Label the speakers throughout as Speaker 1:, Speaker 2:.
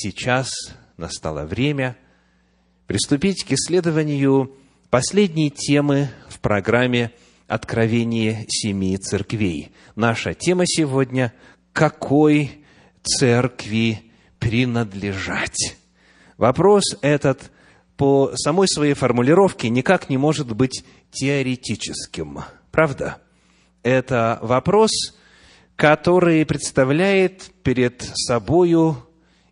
Speaker 1: сейчас настало время приступить к исследованию последней темы в программе «Откровение семи церквей». Наша тема сегодня – «Какой церкви принадлежать?» Вопрос этот по самой своей формулировке никак не может быть теоретическим. Правда? Это вопрос, который представляет перед собою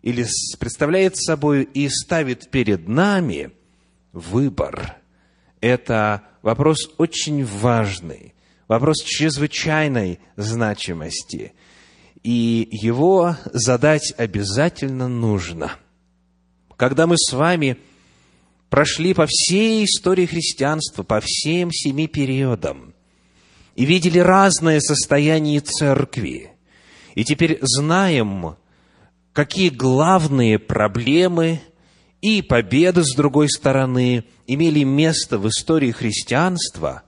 Speaker 1: или представляет собой и ставит перед нами выбор. Это вопрос очень важный, вопрос чрезвычайной значимости. И его задать обязательно нужно. Когда мы с вами прошли по всей истории христианства, по всем семи периодам, и видели разное состояние церкви, и теперь знаем, какие главные проблемы и победы, с другой стороны, имели место в истории христианства,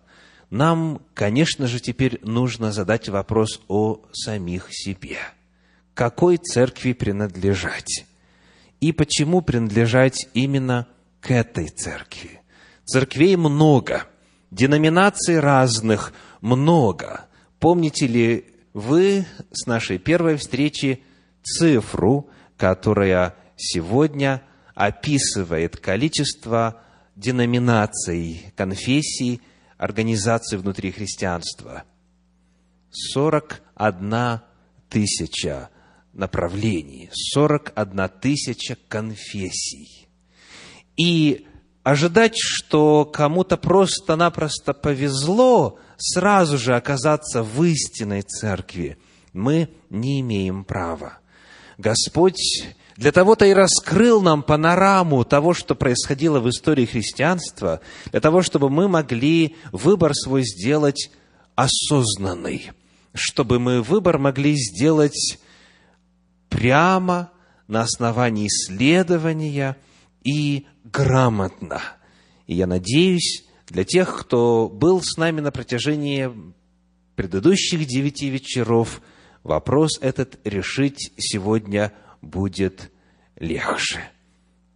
Speaker 1: нам, конечно же, теперь нужно задать вопрос о самих себе. Какой церкви принадлежать? И почему принадлежать именно к этой церкви? Церквей много, деноминаций разных много. Помните ли вы с нашей первой встречи цифру, которая сегодня описывает количество деноминаций, конфессий, организаций внутри христианства. 41 тысяча направлений, 41 тысяча конфессий. И ожидать, что кому-то просто-напросто повезло сразу же оказаться в истинной церкви, мы не имеем права. Господь для того-то и раскрыл нам панораму того, что происходило в истории христианства, для того, чтобы мы могли выбор свой сделать осознанный, чтобы мы выбор могли сделать прямо на основании исследования и грамотно. И я надеюсь, для тех, кто был с нами на протяжении предыдущих девяти вечеров – вопрос этот решить сегодня будет легче.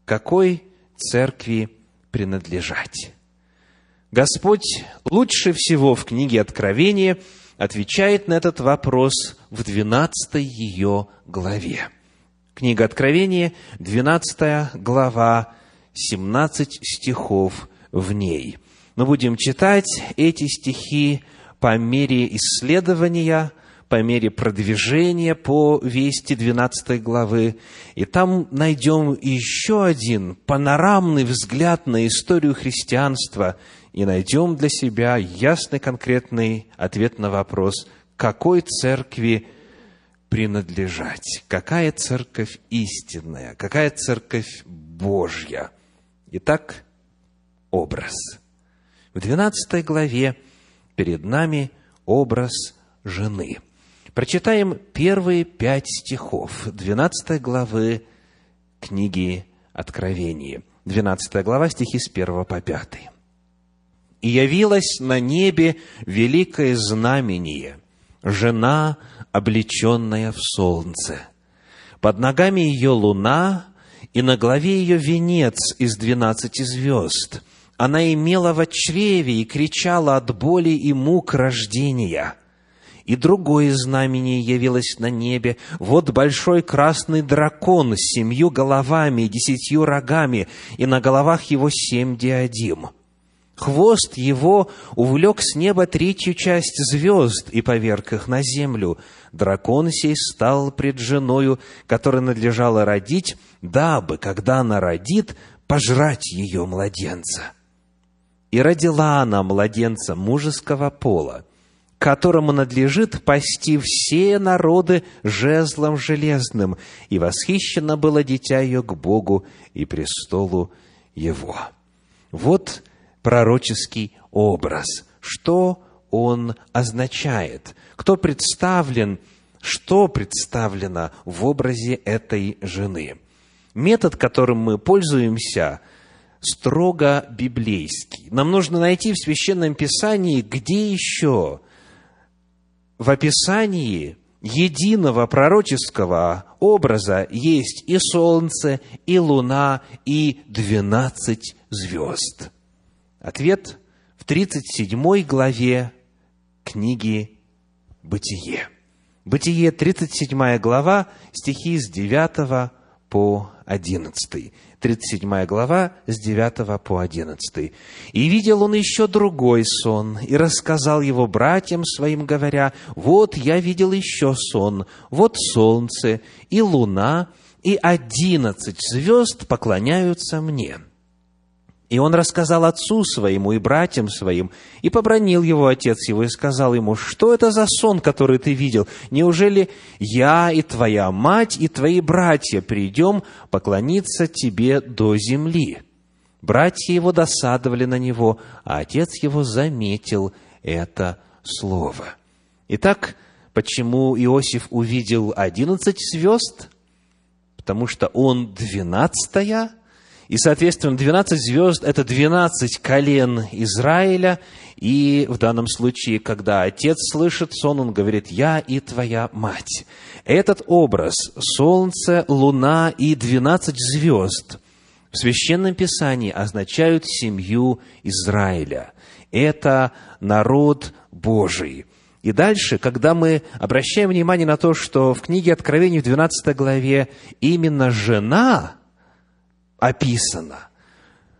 Speaker 1: Какой церкви принадлежать? Господь лучше всего в книге Откровения отвечает на этот вопрос в 12 ее главе. Книга Откровения, 12 глава, 17 стихов в ней. Мы будем читать эти стихи по мере исследования – по мере продвижения по вести 12 главы. И там найдем еще один панорамный взгляд на историю христианства и найдем для себя ясный конкретный ответ на вопрос, какой церкви принадлежать, какая церковь истинная, какая церковь Божья. Итак, образ. В 12 главе перед нами образ жены – Прочитаем первые пять стихов 12 главы книги Откровения. 12 глава, стихи с 1 по 5. «И явилась на небе великое знамение, жена, облеченная в солнце. Под ногами ее луна, и на главе ее венец из двенадцати звезд. Она имела в чреве и кричала от боли и мук рождения» И другое знамение явилось на небе. Вот большой красный дракон с семью головами и десятью рогами, и на головах его семь диадим. Хвост его увлек с неба третью часть звезд и поверг их на землю. Дракон сей стал пред женою, которой надлежало родить, дабы, когда она родит, пожрать ее младенца. И родила она младенца мужеского пола – которому надлежит пасти все народы жезлом железным, и восхищено было дитя ее к Богу и престолу его». Вот пророческий образ. Что он означает? Кто представлен, что представлено в образе этой жены? Метод, которым мы пользуемся, строго библейский. Нам нужно найти в Священном Писании, где еще в описании единого пророческого образа есть и солнце, и луна, и двенадцать звезд? Ответ в 37 главе книги «Бытие». Бытие, 37 глава, стихи с 9 по 11. 37 глава, с 9 по 11. «И видел он еще другой сон, и рассказал его братьям своим, говоря, «Вот я видел еще сон, вот солнце и луна, и одиннадцать звезд поклоняются мне». И он рассказал отцу своему и братьям своим, и побронил его отец его, и сказал ему, что это за сон, который ты видел? Неужели я и твоя мать и твои братья придем поклониться тебе до земли? Братья его досадовали на него, а отец его заметил это слово. Итак, почему Иосиф увидел одиннадцать звезд? Потому что он двенадцатая – и, соответственно, 12 звезд – это 12 колен Израиля. И в данном случае, когда отец слышит сон, он говорит «Я и твоя мать». Этот образ – солнце, луна и 12 звезд – в Священном Писании означают семью Израиля. Это народ Божий. И дальше, когда мы обращаем внимание на то, что в книге Откровений в 12 главе именно жена – описано,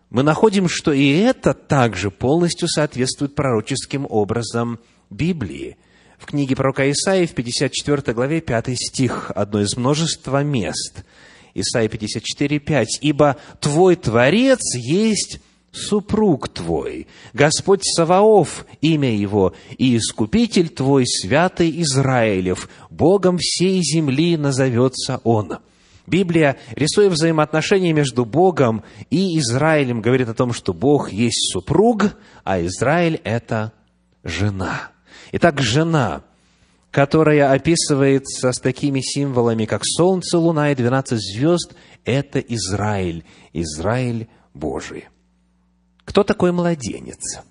Speaker 1: мы находим, что и это также полностью соответствует пророческим образом Библии. В книге пророка Исаии в 54 главе 5 стих, одно из множества мест. Исаия 54, 5. «Ибо Твой Творец есть супруг Твой, Господь Саваоф, имя Его, и Искупитель Твой, Святый Израилев, Богом всей земли назовется Он». Библия, рисуя взаимоотношения между Богом и Израилем, говорит о том, что Бог есть супруг, а Израиль – это жена. Итак, жена, которая описывается с такими символами, как солнце, луна и двенадцать звезд, это Израиль, Израиль Божий. Кто такой младенец?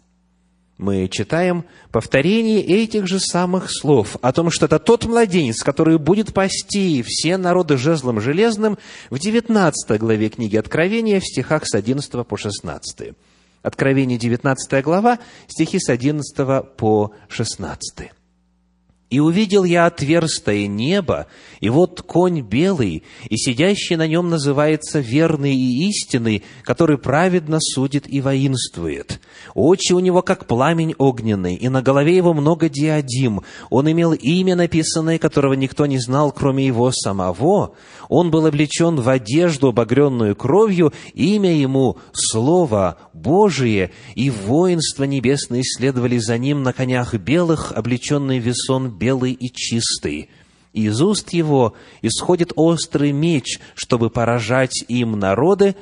Speaker 1: Мы читаем повторение этих же самых слов о том, что это тот младенец, который будет пасти все народы жезлом железным в 19 главе книги Откровения в стихах с 11 по 16. Откровение 19 глава, стихи с 11 по 16. И увидел я отверстое небо, и вот конь белый, и сидящий на нем называется верный и истинный, который праведно судит и воинствует. Очи у него, как пламень огненный, и на голове его много диадим. Он имел имя написанное, которого никто не знал, кроме его самого. Он был облечен в одежду, обогренную кровью, имя ему — Слово Божие, и воинство небесное следовали за ним на конях белых, облеченный весон белый и чистый. Из уст его исходит острый меч, чтобы поражать им народы.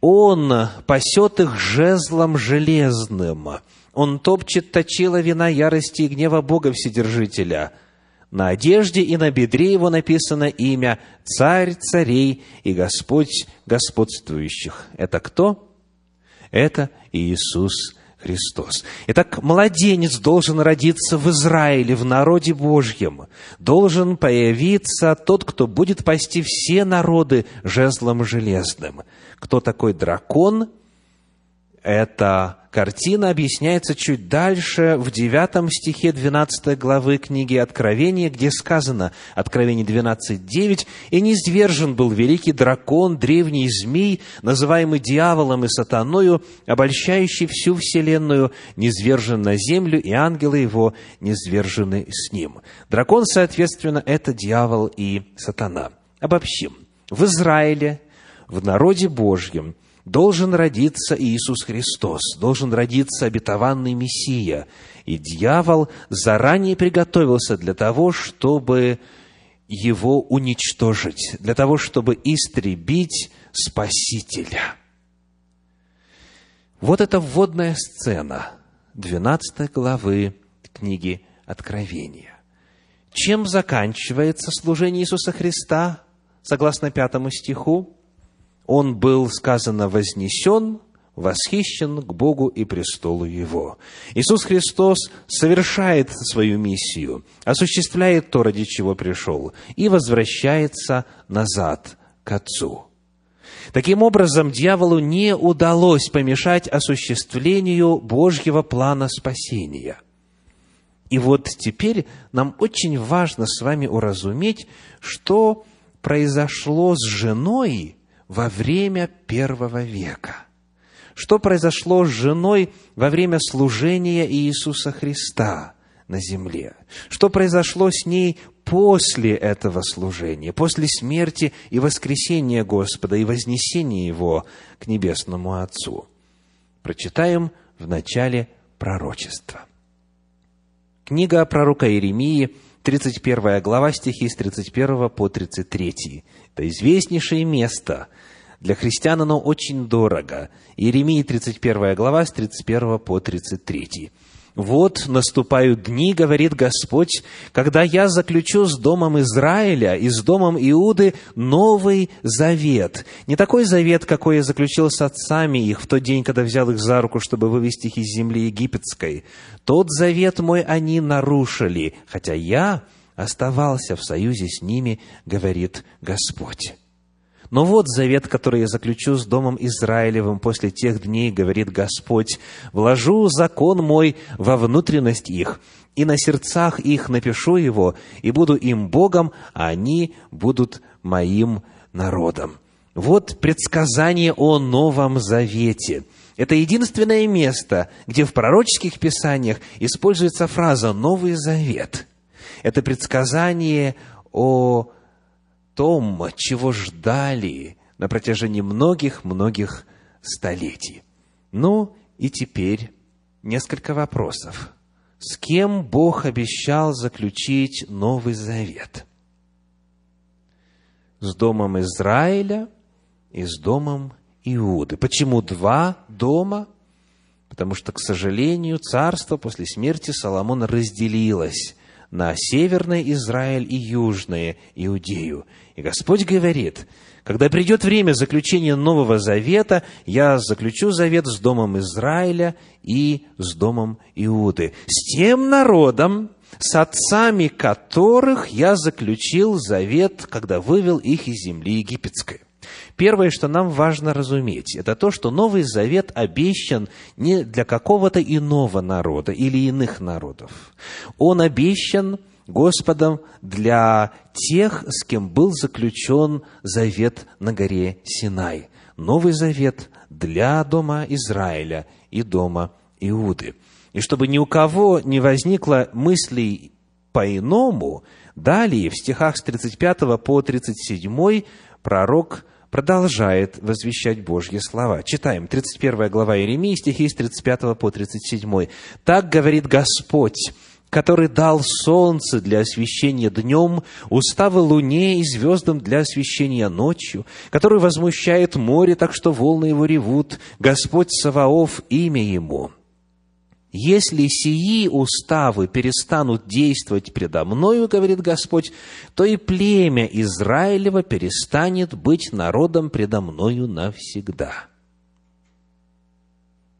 Speaker 1: Он пасет их жезлом железным. Он топчет точила вина ярости и гнева Бога Вседержителя. На одежде и на бедре его написано имя «Царь царей и Господь господствующих». Это кто? Это Иисус Христос. Итак, младенец должен родиться в Израиле, в народе Божьем. Должен появиться тот, кто будет пасти все народы жезлом железным. Кто такой дракон? Это картина объясняется чуть дальше, в 9 стихе 12 главы книги Откровения, где сказано, Откровение 12.9, «И низвержен был великий дракон, древний змей, называемый дьяволом и сатаною, обольщающий всю вселенную, низвержен на землю, и ангелы его низвержены с ним». Дракон, соответственно, это дьявол и сатана. Обобщим. В Израиле, в народе Божьем – должен родиться Иисус Христос, должен родиться обетованный Мессия. И дьявол заранее приготовился для того, чтобы его уничтожить, для того, чтобы истребить Спасителя. Вот это вводная сцена 12 главы книги Откровения. Чем заканчивается служение Иисуса Христа, согласно пятому стиху? Он был, сказано, вознесен восхищен к Богу и престолу Его. Иисус Христос совершает свою миссию, осуществляет то, ради чего пришел, и возвращается назад к Отцу. Таким образом, дьяволу не удалось помешать осуществлению Божьего плана спасения. И вот теперь нам очень важно с вами уразуметь, что произошло с женой во время первого века. Что произошло с женой во время служения Иисуса Христа на земле? Что произошло с ней после этого служения, после смерти и воскресения Господа и вознесения Его к Небесному Отцу? Прочитаем в начале пророчества. Книга пророка Иеремии – 31 глава, стихи с 31 по 33. Это известнейшее место. Для христиан оно очень дорого. Иеремии 31 глава, с 31 по 33. «Вот наступают дни, — говорит Господь, — когда я заключу с домом Израиля и с домом Иуды новый завет. Не такой завет, какой я заключил с отцами их в тот день, когда взял их за руку, чтобы вывести их из земли египетской. Тот завет мой они нарушили, хотя я оставался в союзе с ними, говорит Господь». Но вот завет, который я заключу с Домом Израилевым после тех дней, говорит Господь, вложу закон мой во внутренность их, и на сердцах их напишу его, и буду им Богом, а они будут моим народом. Вот предсказание о Новом Завете. Это единственное место, где в пророческих писаниях используется фраза «Новый Завет». Это предсказание о том, чего ждали на протяжении многих-многих столетий. Ну и теперь несколько вопросов. С кем Бог обещал заключить Новый Завет? С домом Израиля и с домом Иуды. Почему два дома? Потому что, к сожалению, царство после смерти Соломона разделилось на северный Израиль и южное Иудею. И Господь говорит, когда придет время заключения Нового Завета, я заключу завет с домом Израиля и с домом Иуды, с тем народом, с отцами которых я заключил завет, когда вывел их из земли египетской. Первое, что нам важно разуметь, это то, что Новый Завет обещан не для какого-то иного народа или иных народов. Он обещан Господом для тех, с кем был заключен завет на горе Синай. Новый завет для дома Израиля и дома Иуды. И чтобы ни у кого не возникло мыслей по-иному, далее в стихах с 35 по 37 пророк продолжает возвещать Божьи слова. Читаем 31 глава Иеремии, стихи с 35 по 37. «Так говорит Господь, который дал солнце для освещения днем, уставы луне и звездам для освещения ночью, который возмущает море, так что волны его ревут, Господь Саваоф, имя ему. Если сии уставы перестанут действовать предо мною, говорит Господь, то и племя Израилева перестанет быть народом предо мною навсегда.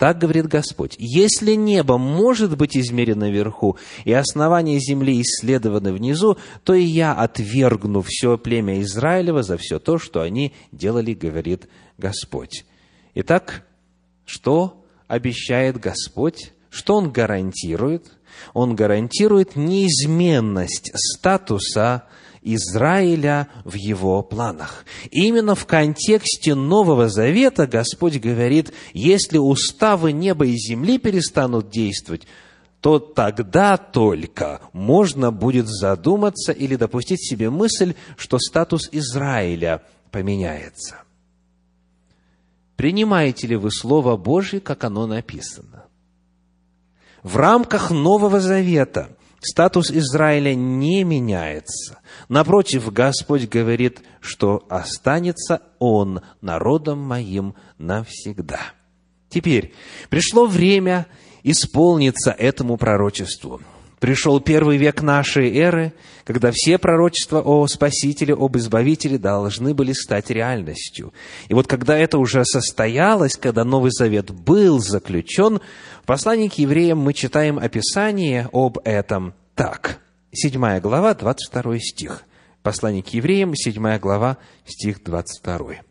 Speaker 1: Так говорит Господь. Если небо может быть измерено вверху, и основания земли исследованы внизу, то и я отвергну все племя Израилева за все то, что они делали, говорит Господь. Итак, что обещает Господь? Что Он гарантирует? Он гарантирует неизменность статуса Израиля в его планах. Именно в контексте Нового Завета Господь говорит, если уставы неба и земли перестанут действовать, то тогда только можно будет задуматься или допустить себе мысль, что статус Израиля поменяется. Принимаете ли вы Слово Божье, как оно написано? В рамках Нового Завета статус Израиля не меняется. Напротив, Господь говорит, что останется Он народом моим навсегда. Теперь пришло время исполниться этому пророчеству. Пришел первый век нашей эры, когда все пророчества о Спасителе, об Избавителе должны были стать реальностью. И вот когда это уже состоялось, когда Новый Завет был заключен, в послании к евреям мы читаем описание об этом так. Седьмая глава, 22 стих. Послание к евреям, седьмая глава, стих 22.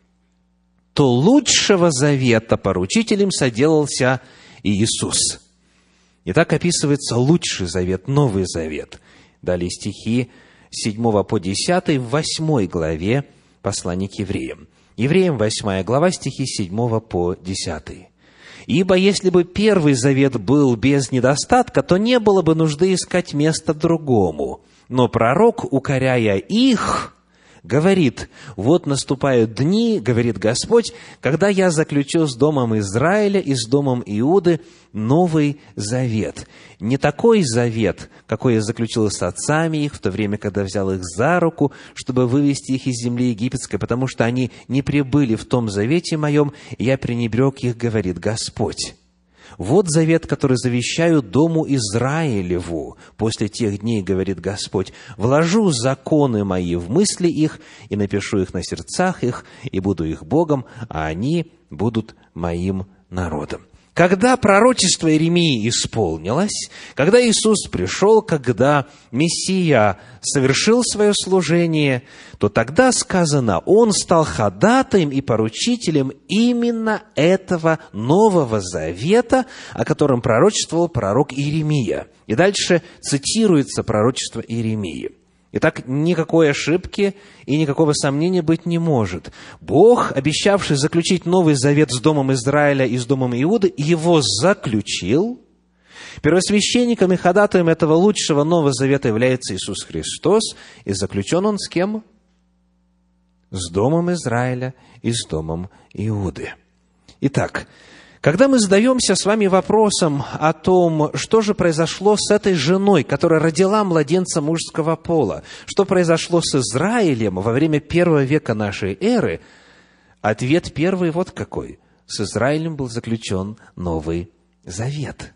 Speaker 1: «То лучшего завета поручителем соделался Иисус» И так описывается лучший завет, Новый Завет. Далее стихи 7 по 10 в 8 главе послания к евреям. Евреям 8 глава, стихи 7 по 10. «Ибо если бы первый завет был без недостатка, то не было бы нужды искать место другому. Но пророк, укоряя их, говорит, вот наступают дни, говорит Господь, когда я заключу с домом Израиля и с домом Иуды новый завет. Не такой завет, какой я заключил с отцами их в то время, когда взял их за руку, чтобы вывести их из земли египетской, потому что они не прибыли в том завете моем, и я пренебрег их, говорит Господь. Вот завет, который завещаю дому Израилеву. После тех дней, говорит Господь, вложу законы мои в мысли их и напишу их на сердцах их, и буду их Богом, а они будут моим народом. Когда пророчество Иеремии исполнилось, когда Иисус пришел, когда Мессия совершил свое служение, то тогда сказано, Он стал ходатаем и поручителем именно этого Нового Завета, о котором пророчествовал пророк Иеремия. И дальше цитируется пророчество Иеремии. Итак, никакой ошибки и никакого сомнения быть не может. Бог, обещавший заключить новый завет с Домом Израиля и с Домом Иуды, его заключил. Первосвященником и ходатаем этого лучшего Нового Завета является Иисус Христос, и заключен он с кем? С Домом Израиля и с Домом Иуды. Итак, когда мы задаемся с вами вопросом о том, что же произошло с этой женой, которая родила младенца мужского пола, что произошло с Израилем во время первого века нашей эры, ответ первый вот какой. С Израилем был заключен Новый Завет.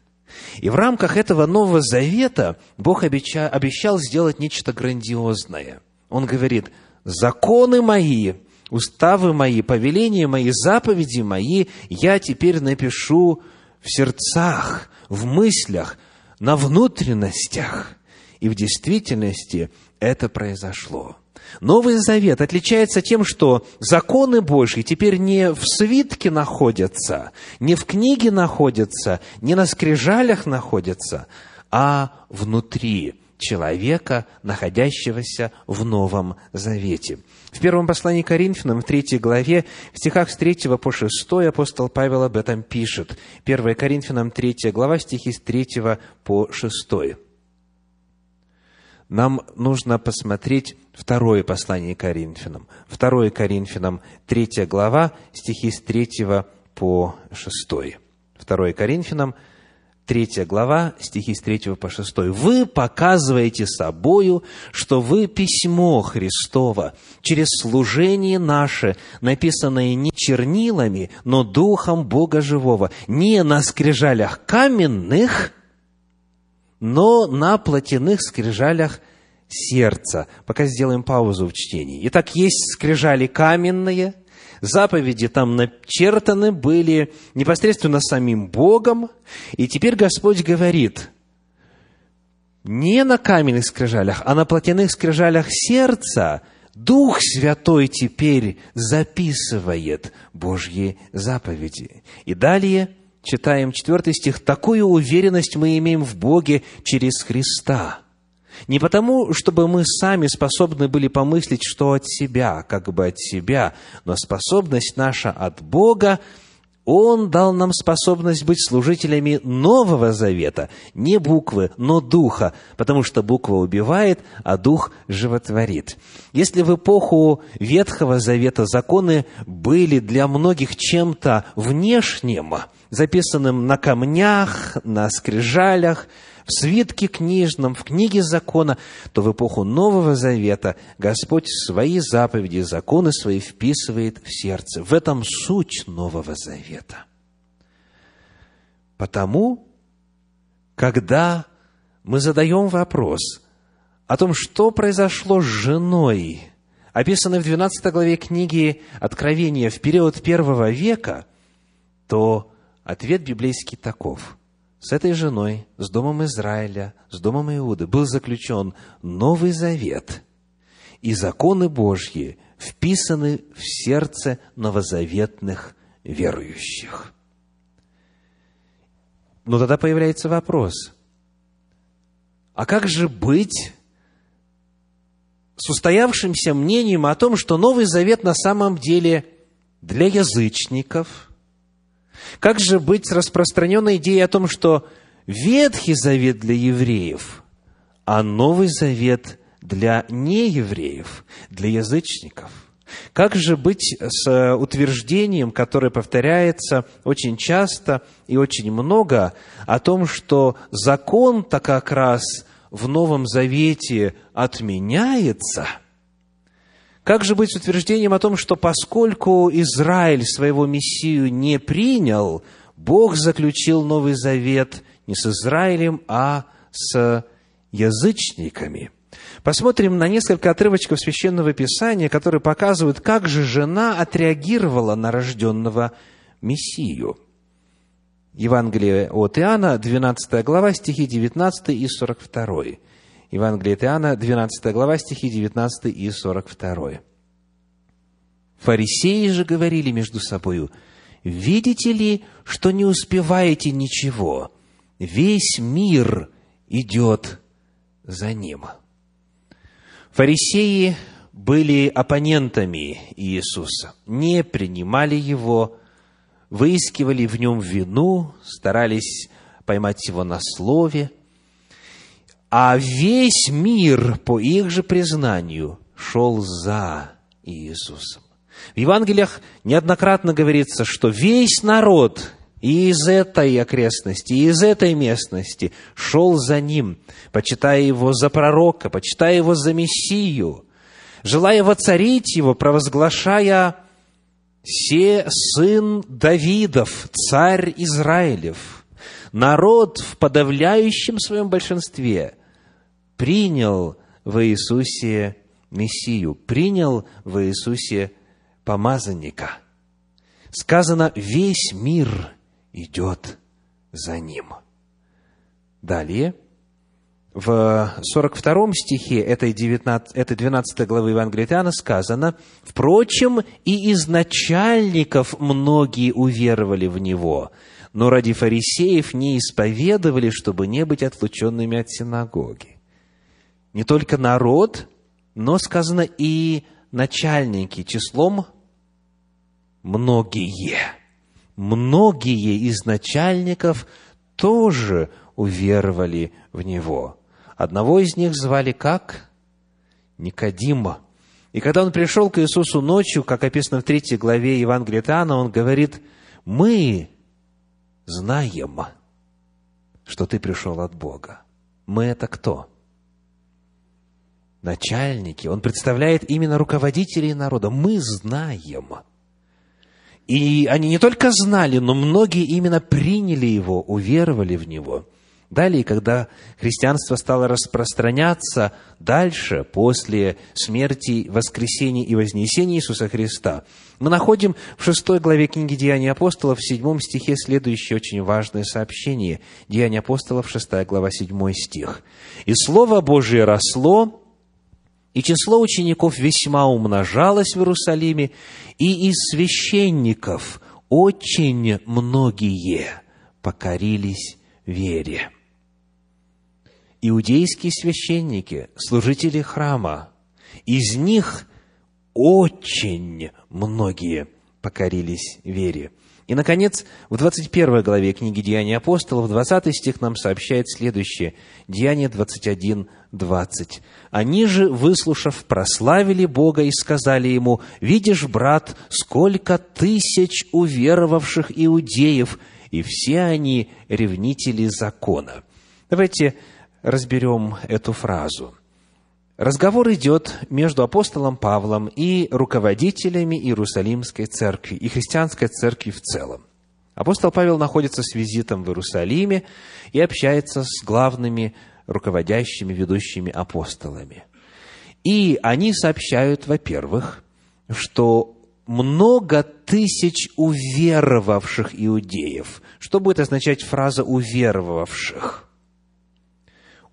Speaker 1: И в рамках этого Нового Завета Бог обещал сделать нечто грандиозное. Он говорит, законы мои уставы мои, повеления мои, заповеди мои я теперь напишу в сердцах, в мыслях, на внутренностях. И в действительности это произошло. Новый Завет отличается тем, что законы Божьи теперь не в свитке находятся, не в книге находятся, не на скрижалях находятся, а внутри человека, находящегося в Новом Завете. В первом послании Коринфянам, в третьей главе, в стихах с 3 по 6 апостол Павел об этом пишет. 1 Коринфянам, 3 глава, стихи с 3 по 6. Нам нужно посмотреть второе послание Коринфянам. Второе Коринфянам, 3 глава, стихи с 3 по 6. Второе Коринфянам, 3 глава, стихи с 3 по 6. «Вы показываете собою, что вы письмо Христово через служение наше, написанное не чернилами, но Духом Бога Живого, не на скрижалях каменных, но на плотяных скрижалях сердца». Пока сделаем паузу в чтении. Итак, есть скрижали каменные – заповеди там начертаны были непосредственно самим Богом, и теперь Господь говорит, не на каменных скрижалях, а на плотяных скрижалях сердца Дух Святой теперь записывает Божьи заповеди. И далее читаем четвертый стих. «Такую уверенность мы имеем в Боге через Христа». Не потому, чтобы мы сами способны были помыслить, что от себя, как бы от себя, но способность наша от Бога, Он дал нам способность быть служителями Нового Завета, не буквы, но Духа, потому что буква убивает, а Дух животворит. Если в эпоху Ветхого Завета законы были для многих чем-то внешним, записанным на камнях, на скрижалях, в свитке книжном, в книге закона, то в эпоху Нового Завета Господь свои заповеди, законы свои вписывает в сердце. В этом суть Нового Завета. Потому, когда мы задаем вопрос о том, что произошло с женой, описанной в 12 главе книги Откровения в период первого века, то ответ библейский таков. С этой женой, с домом Израиля, с домом Иуды был заключен Новый Завет, и законы Божьи вписаны в сердце новозаветных верующих. Но тогда появляется вопрос, а как же быть с устоявшимся мнением о том, что Новый Завет на самом деле для язычников? Как же быть с распространенной идеей о том, что Ветхий Завет для евреев, а Новый Завет для неевреев, для язычников? Как же быть с утверждением, которое повторяется очень часто и очень много, о том, что закон-то как раз в Новом Завете отменяется? Как же быть с утверждением о том, что поскольку Израиль своего Мессию не принял, Бог заключил Новый Завет не с Израилем, а с язычниками? Посмотрим на несколько отрывочков Священного Писания, которые показывают, как же жена отреагировала на рожденного Мессию. Евангелие от Иоанна, 12 глава, стихи 19 и 42. Евангелие от Иоанна, 12 глава, стихи 19 и 42. Фарисеи же говорили между собою, «Видите ли, что не успеваете ничего? Весь мир идет за ним». Фарисеи были оппонентами Иисуса, не принимали Его, выискивали в Нем вину, старались поймать Его на слове, а весь мир, по их же признанию, шел за Иисусом. В Евангелиях неоднократно говорится, что весь народ и из этой окрестности, и из этой местности шел за ним, почитая его за пророка, почитая его за Мессию, желая воцарить его, провозглашая «Се сын Давидов, царь Израилев». Народ в подавляющем своем большинстве принял в Иисусе Мессию, принял в Иисусе помазанника. Сказано, весь мир идет за ним. Далее, в 42 стихе этой, 19, этой 12 главы Евангелия Иоанна сказано, «Впрочем, и из начальников многие уверовали в Него, но ради фарисеев не исповедовали, чтобы не быть отлученными от синагоги». Не только народ, но сказано и начальники, числом многие – многие из начальников тоже уверовали в Него. Одного из них звали как? Никодима. И когда он пришел к Иисусу ночью, как описано в третьей главе Евангелия Иоанна, он говорит, мы знаем, что ты пришел от Бога. Мы это кто? Начальники. Он представляет именно руководителей народа. Мы знаем – и они не только знали, но многие именно приняли его, уверовали в него. Далее, когда христианство стало распространяться дальше, после смерти, воскресения и вознесения Иисуса Христа, мы находим в шестой главе книги Деяний апостолов, в седьмом стихе следующее очень важное сообщение. Деяния апостолов, шестая глава, седьмой стих. «И Слово Божие росло, и число учеников весьма умножалось в Иерусалиме, и из священников очень многие покорились вере. Иудейские священники, служители храма, из них очень многие покорились вере. И, наконец, в 21 главе книги Деяний апостолов, 20 стих нам сообщает следующее. Деяние 21, 20. «Они же, выслушав, прославили Бога и сказали ему, «Видишь, брат, сколько тысяч уверовавших иудеев, и все они ревнители закона». Давайте разберем эту фразу – Разговор идет между апостолом Павлом и руководителями Иерусалимской церкви и христианской церкви в целом. Апостол Павел находится с визитом в Иерусалиме и общается с главными руководящими, ведущими апостолами. И они сообщают, во-первых, что много тысяч уверовавших иудеев. Что будет означать фраза «уверовавших»?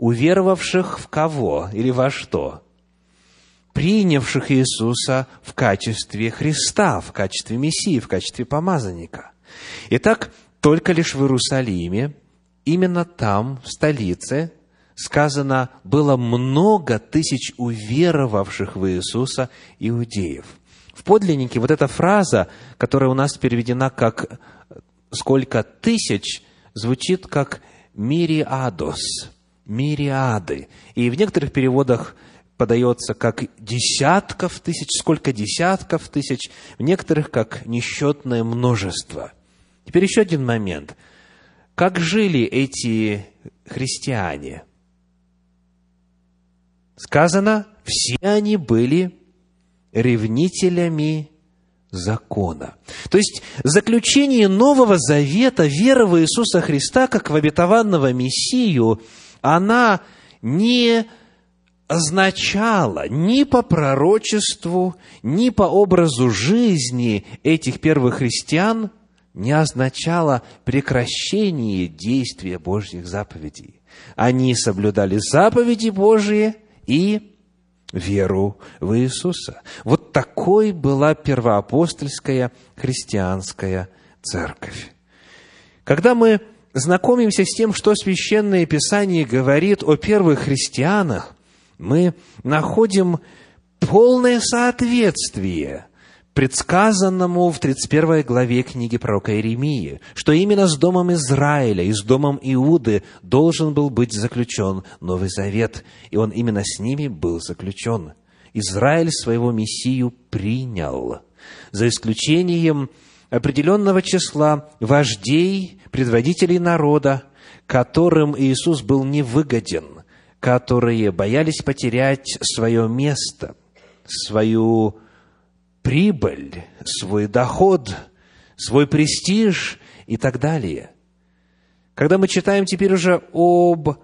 Speaker 1: Уверовавших в кого или во что? Принявших Иисуса в качестве Христа, в качестве Мессии, в качестве помазанника. Итак, только лишь в Иерусалиме, именно там, в столице, сказано, было много тысяч уверовавших в Иисуса иудеев. В подлиннике вот эта фраза, которая у нас переведена как «сколько тысяч», звучит как «мириадос», «мириады». И в некоторых переводах подается как «десятков тысяч», «сколько десятков тысяч», в некоторых как «несчетное множество». Теперь еще один момент. Как жили эти христиане – сказано, все они были ревнителями закона. То есть заключение Нового Завета, вера в Иисуса Христа как в обетованного Мессию, она не означала ни по пророчеству, ни по образу жизни этих первых христиан, не означала прекращение действия Божьих заповедей. Они соблюдали заповеди Божьи – и веру в Иисуса. Вот такой была первоапостольская христианская церковь. Когда мы знакомимся с тем, что Священное Писание говорит о первых христианах, мы находим полное соответствие – предсказанному в 31 главе книги пророка Иеремии, что именно с домом Израиля и с домом Иуды должен был быть заключен Новый Завет, и он именно с ними был заключен. Израиль своего Мессию принял, за исключением определенного числа вождей, предводителей народа, которым Иисус был невыгоден, которые боялись потерять свое место, свою прибыль, свой доход, свой престиж и так далее. Когда мы читаем теперь уже об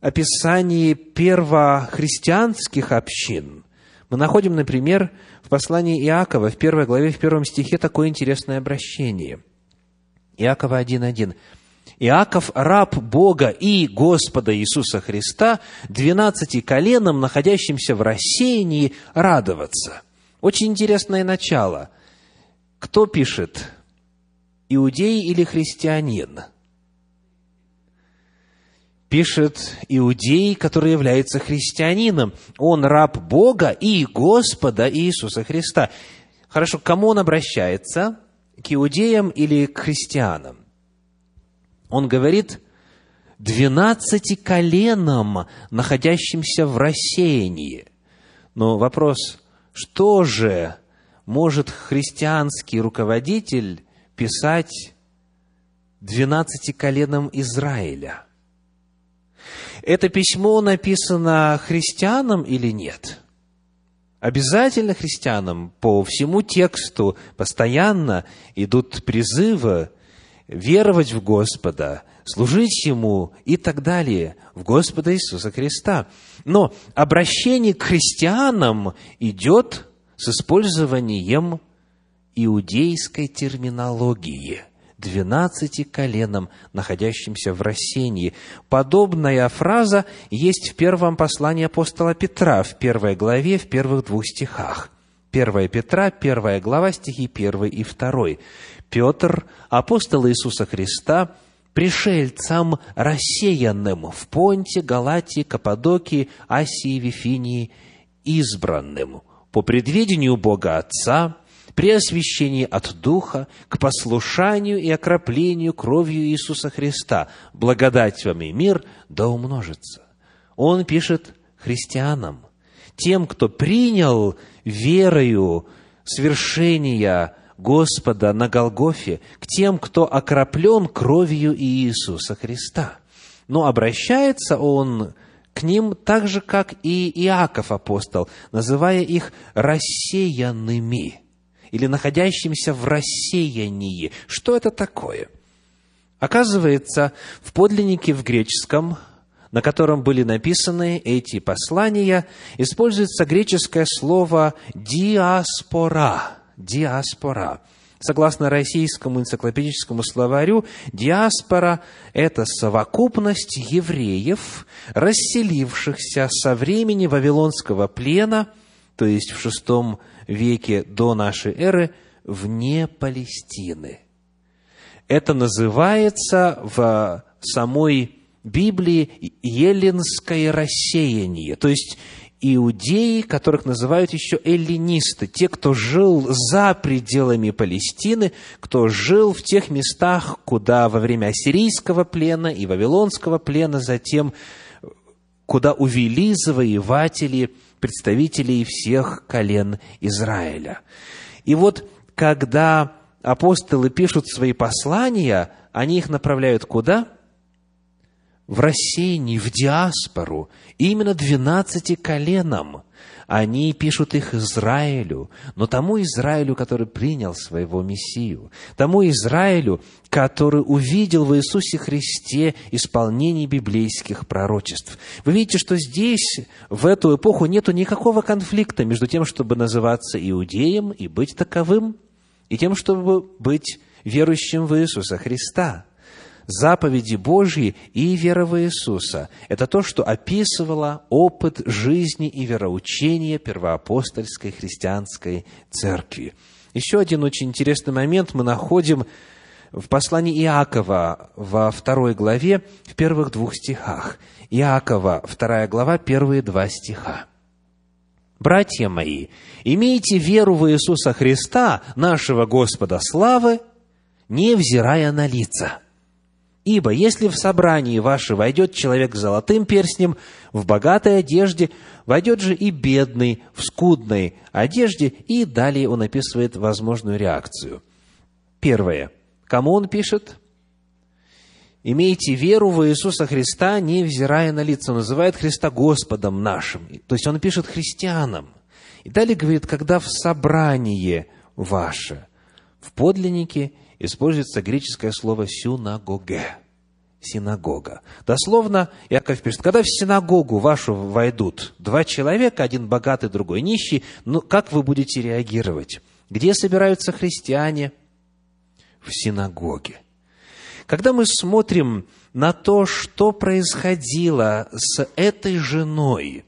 Speaker 1: описании первохристианских общин, мы находим, например, послании Иакова, в первой главе, в первом стихе, такое интересное обращение. Иакова 1.1. Иаков, раб Бога и Господа Иисуса Христа, двенадцати коленам, находящимся в рассеянии, радоваться – очень интересное начало. Кто пишет? Иудей или христианин? Пишет иудей, который является христианином. Он раб Бога и Господа Иисуса Христа. Хорошо, к кому он обращается? К иудеям или к христианам? Он говорит, двенадцати коленам, находящимся в рассеянии. Но вопрос, что же может христианский руководитель писать двенадцати коленам Израиля? Это письмо написано христианам или нет? Обязательно христианам по всему тексту постоянно идут призывы веровать в Господа, служить Ему и так далее, в Господа Иисуса Христа. Но обращение к христианам идет с использованием иудейской терминологии – двенадцати коленам, находящимся в рассении. Подобная фраза есть в первом послании апостола Петра, в первой главе, в первых двух стихах. 1 Петра, первая глава, стихи 1 и 2. Петр, апостол Иисуса Христа, пришельцам, рассеянным в Понте, Галатии, Каппадокии, Асии, Вифинии, избранным по предвидению Бога Отца, при освящении от Духа, к послушанию и окроплению кровью Иисуса Христа. Благодать вам и мир да умножится. Он пишет христианам, тем, кто принял верою свершения Господа на Голгофе к тем, кто окроплен кровью Иисуса Христа. Но обращается он к ним так же, как и Иаков апостол, называя их рассеянными или находящимися в рассеянии. Что это такое? Оказывается, в подлиннике в греческом на котором были написаны эти послания, используется греческое слово «диаспора». Диаспора. Согласно российскому энциклопедическому словарю, диаспора – это совокупность евреев, расселившихся со времени Вавилонского плена, то есть в VI веке до нашей эры, вне Палестины. Это называется в самой Библии еленское рассеяние, то есть иудеи, которых называют еще эллинисты, те, кто жил за пределами Палестины, кто жил в тех местах, куда во время ассирийского плена и вавилонского плена затем, куда увели завоеватели, представителей всех колен Израиля. И вот, когда апостолы пишут свои послания, они их направляют куда? в рассеянии, в диаспору, именно двенадцати коленам. Они пишут их Израилю, но тому Израилю, который принял своего Мессию, тому Израилю, который увидел в Иисусе Христе исполнение библейских пророчеств. Вы видите, что здесь, в эту эпоху, нет никакого конфликта между тем, чтобы называться иудеем и быть таковым, и тем, чтобы быть верующим в Иисуса Христа – заповеди Божьи и вера в Иисуса. Это то, что описывало опыт жизни и вероучения первоапостольской христианской церкви. Еще один очень интересный момент мы находим в послании Иакова во второй главе, в первых двух стихах. Иакова, вторая глава, первые два стиха. «Братья мои, имейте веру в Иисуса Христа, нашего Господа славы, невзирая на лица» Ибо если в собрании ваше войдет человек с золотым перстнем, в богатой одежде, войдет же и бедный в скудной одежде, и далее он описывает возможную реакцию. Первое. Кому он пишет? Имейте веру в Иисуса Христа, невзирая на лица. Он называет Христа Господом нашим. То есть он пишет христианам. И далее говорит, когда в собрании ваше, в подлиннике используется греческое слово «сюнагоге» синагога. Дословно, Яков пишет, когда в синагогу вашу войдут два человека, один богатый, другой нищий, ну, как вы будете реагировать? Где собираются христиане? В синагоге. Когда мы смотрим на то, что происходило с этой женой,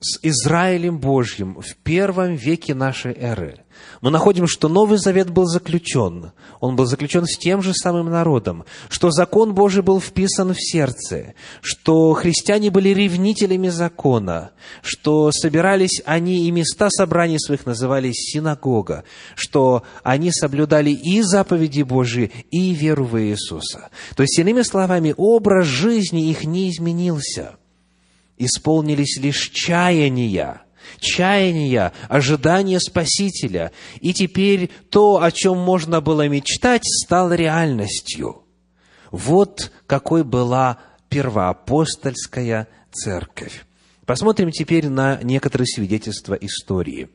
Speaker 1: с Израилем Божьим в первом веке нашей эры, мы находим, что Новый Завет был заключен. Он был заключен с тем же самым народом, что закон Божий был вписан в сердце, что христиане были ревнителями закона, что собирались они и места собраний своих назывались синагога, что они соблюдали и заповеди Божии, и веру в Иисуса. То есть, иными словами, образ жизни их не изменился – исполнились лишь чаяния, чаяния, ожидания Спасителя. И теперь то, о чем можно было мечтать, стало реальностью. Вот какой была первоапостольская церковь. Посмотрим теперь на некоторые свидетельства истории.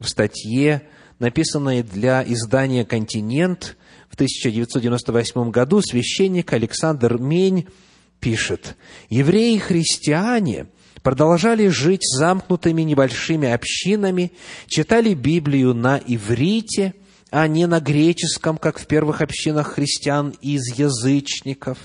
Speaker 1: В статье, написанной для издания «Континент» в 1998 году, священник Александр Мень пишет, евреи и христиане продолжали жить замкнутыми небольшими общинами, читали Библию на иврите, а не на греческом, как в первых общинах христиан из язычников.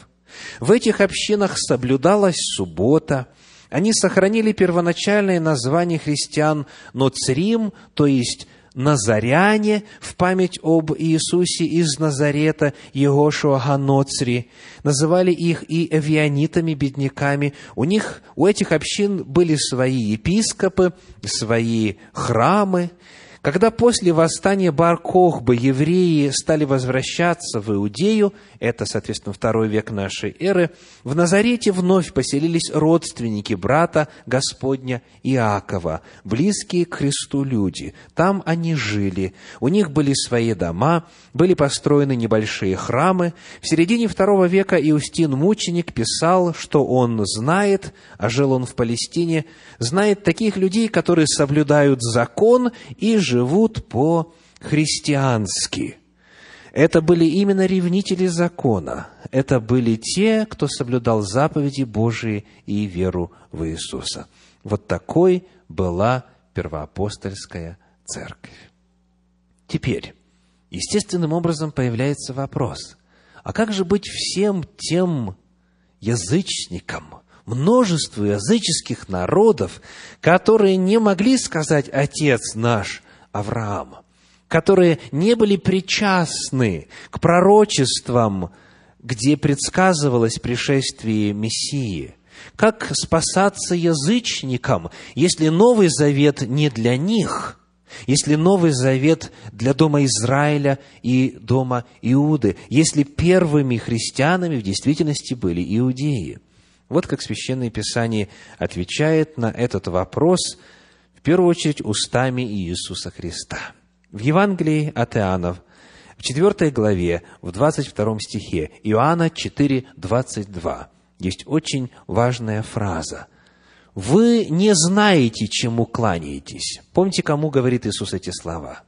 Speaker 1: В этих общинах соблюдалась суббота, они сохранили первоначальное название христиан Ноцрим, то есть назаряне в память об Иисусе из Назарета, Егошуа Ганоцри, называли их и эвианитами, бедняками. У них, у этих общин были свои епископы, свои храмы, когда после восстания Бар-Кохбы евреи стали возвращаться в Иудею, это, соответственно, второй век нашей эры, в Назарете вновь поселились родственники брата Господня Иакова, близкие к Христу люди. Там они жили, у них были свои дома, были построены небольшие храмы. В середине второго века Иустин Мученик писал, что он знает, а жил он в Палестине, знает таких людей, которые соблюдают закон и живут по-христиански. Это были именно ревнители закона. Это были те, кто соблюдал заповеди Божии и веру в Иисуса. Вот такой была первоапостольская церковь. Теперь, естественным образом появляется вопрос, а как же быть всем тем язычникам, множеству языческих народов, которые не могли сказать «Отец наш Авраам», которые не были причастны к пророчествам, где предсказывалось пришествие Мессии. Как спасаться язычникам, если Новый Завет не для них – если Новый Завет для дома Израиля и дома Иуды, если первыми христианами в действительности были иудеи. Вот как Священное Писание отвечает на этот вопрос, первую очередь, устами Иисуса Христа. В Евангелии от Иоаннов, в 4 главе, в 22 стихе, Иоанна 4, 22, есть очень важная фраза. «Вы не знаете, чему кланяетесь». Помните, кому говорит Иисус эти слова?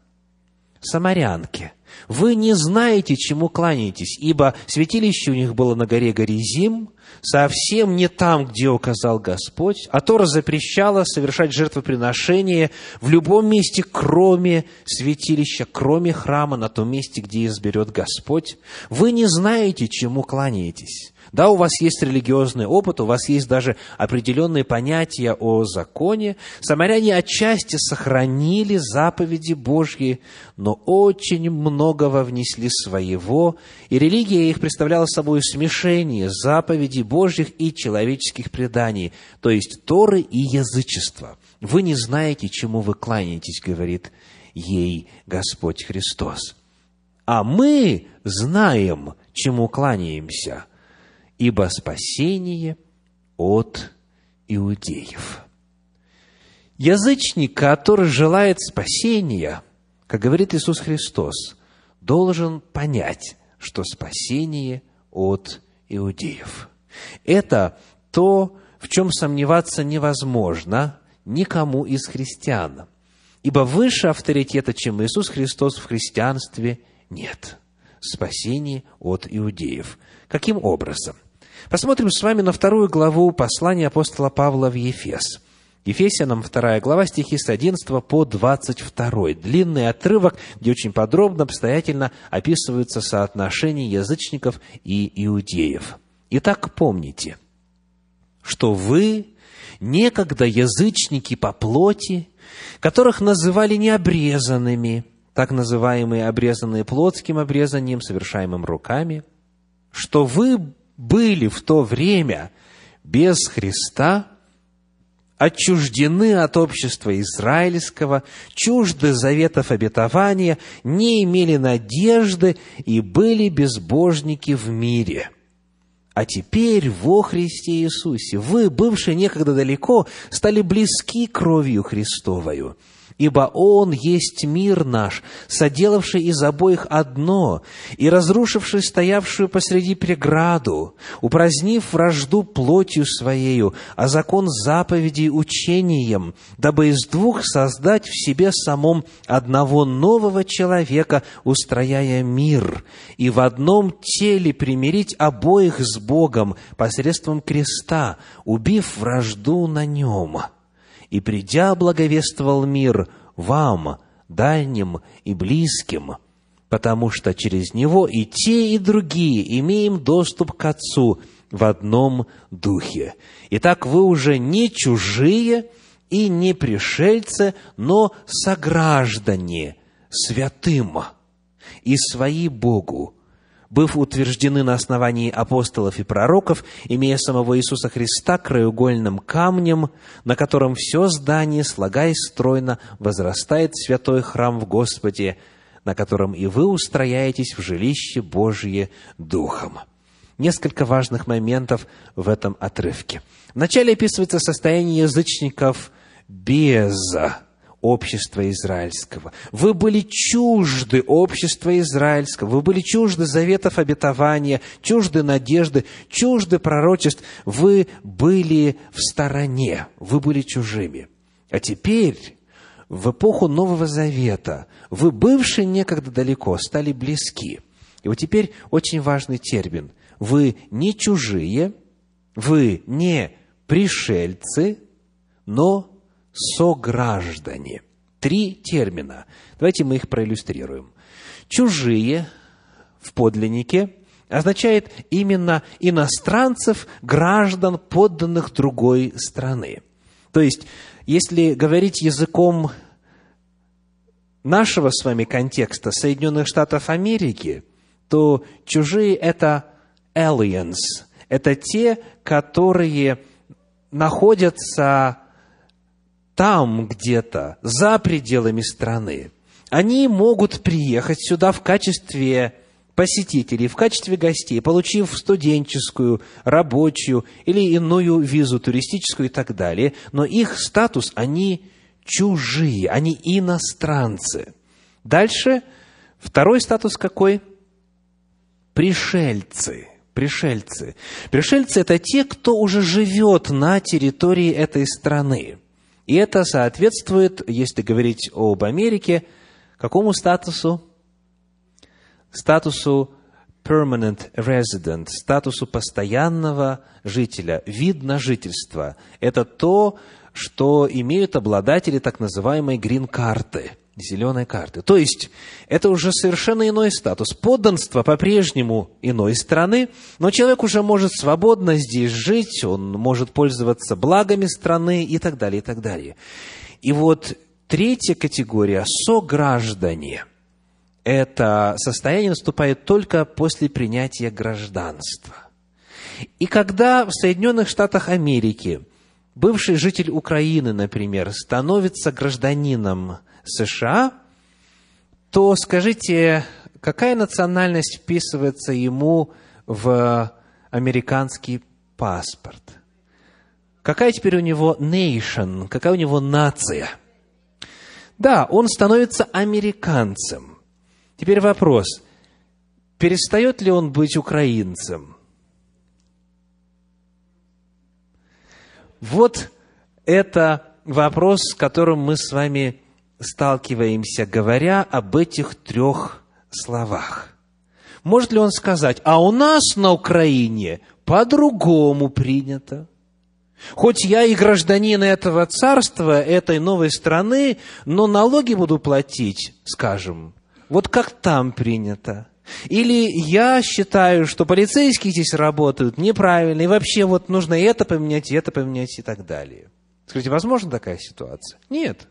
Speaker 1: Самарянке. «Вы не знаете, чему кланяетесь, ибо святилище у них было на горе Горизим, совсем не там, где указал Господь, а Тора запрещала совершать жертвоприношение в любом месте, кроме святилища, кроме храма, на том месте, где изберет Господь. Вы не знаете, чему кланяетесь. Да, у вас есть религиозный опыт, у вас есть даже определенные понятия о законе. Самаряне отчасти сохранили заповеди Божьи, но очень многого внесли своего, и религия их представляла собой смешение заповедей Божьих и человеческих преданий, то есть Торы и язычества. Вы не знаете, чему вы кланяетесь, говорит ей Господь Христос. А мы знаем, чему кланяемся – ибо спасение от иудеев. Язычник, который желает спасения, как говорит Иисус Христос, должен понять, что спасение от иудеев. Это то, в чем сомневаться невозможно никому из христиан. Ибо выше авторитета, чем Иисус Христос в христианстве, нет. Спасение от иудеев. Каким образом? Посмотрим с вами на вторую главу послания апостола Павла в Ефес. Ефесянам вторая глава, стихи с 11 по 22. Длинный отрывок, где очень подробно, обстоятельно описываются соотношения язычников и иудеев. Итак, помните, что вы некогда язычники по плоти, которых называли необрезанными, так называемые обрезанные плотским обрезанием, совершаемым руками, что вы были в то время без Христа, отчуждены от общества израильского, чужды заветов обетования, не имели надежды и были безбожники в мире. А теперь во Христе Иисусе вы, бывшие некогда далеко, стали близки кровью Христовою – Ибо Он есть мир наш, соделавший из обоих одно, и разрушивший стоявшую посреди преграду, упразднив вражду плотью Своею, а закон заповедей учением, дабы из двух создать в себе самом одного нового человека, устрояя мир, и в одном теле примирить обоих с Богом посредством креста, убив вражду на нем» и, придя, благовествовал мир вам, дальним и близким, потому что через него и те, и другие имеем доступ к Отцу в одном духе. Итак, вы уже не чужие и не пришельцы, но сограждане святым и свои Богу, быв утверждены на основании апостолов и пророков, имея самого Иисуса Христа краеугольным камнем, на котором все здание, слагаясь стройно, возрастает святой храм в Господе, на котором и вы устрояетесь в жилище Божие Духом. Несколько важных моментов в этом отрывке. Вначале описывается состояние язычников без общества израильского. Вы были чужды общества израильского, вы были чужды заветов обетования, чужды надежды, чужды пророчеств. Вы были в стороне, вы были чужими. А теперь, в эпоху Нового Завета, вы, бывшие некогда далеко, стали близки. И вот теперь очень важный термин. Вы не чужие, вы не пришельцы, но сограждане. Три термина. Давайте мы их проиллюстрируем. Чужие в подлиннике означает именно иностранцев, граждан, подданных другой страны. То есть, если говорить языком нашего с вами контекста Соединенных Штатов Америки, то чужие – это aliens, это те, которые находятся там где-то, за пределами страны. Они могут приехать сюда в качестве посетителей, в качестве гостей, получив студенческую, рабочую или иную визу туристическую и так далее, но их статус, они чужие, они иностранцы. Дальше, второй статус какой? Пришельцы. Пришельцы. Пришельцы – это те, кто уже живет на территории этой страны. И это соответствует, если говорить об Америке, какому статусу? Статусу permanent resident, статусу постоянного жителя, вид на жительство. Это то, что имеют обладатели так называемой грин-карты, зеленой карты. То есть, это уже совершенно иной статус. Подданство по-прежнему иной страны, но человек уже может свободно здесь жить, он может пользоваться благами страны и так далее, и так далее. И вот третья категория – сограждане. Это состояние наступает только после принятия гражданства. И когда в Соединенных Штатах Америки – бывший житель Украины, например, становится гражданином США, то скажите, какая национальность вписывается ему в американский паспорт? Какая теперь у него nation, какая у него нация? Да, он становится американцем. Теперь вопрос, перестает ли он быть украинцем? Вот это вопрос, с которым мы с вами сталкиваемся, говоря об этих трех словах. Может ли он сказать, а у нас на Украине по-другому принято? Хоть я и гражданин этого царства, этой новой страны, но налоги буду платить, скажем, вот как там принято. Или я считаю, что полицейские здесь работают неправильно, и вообще вот нужно это поменять, и это поменять, и так далее. Скажите, возможна такая ситуация? Нет.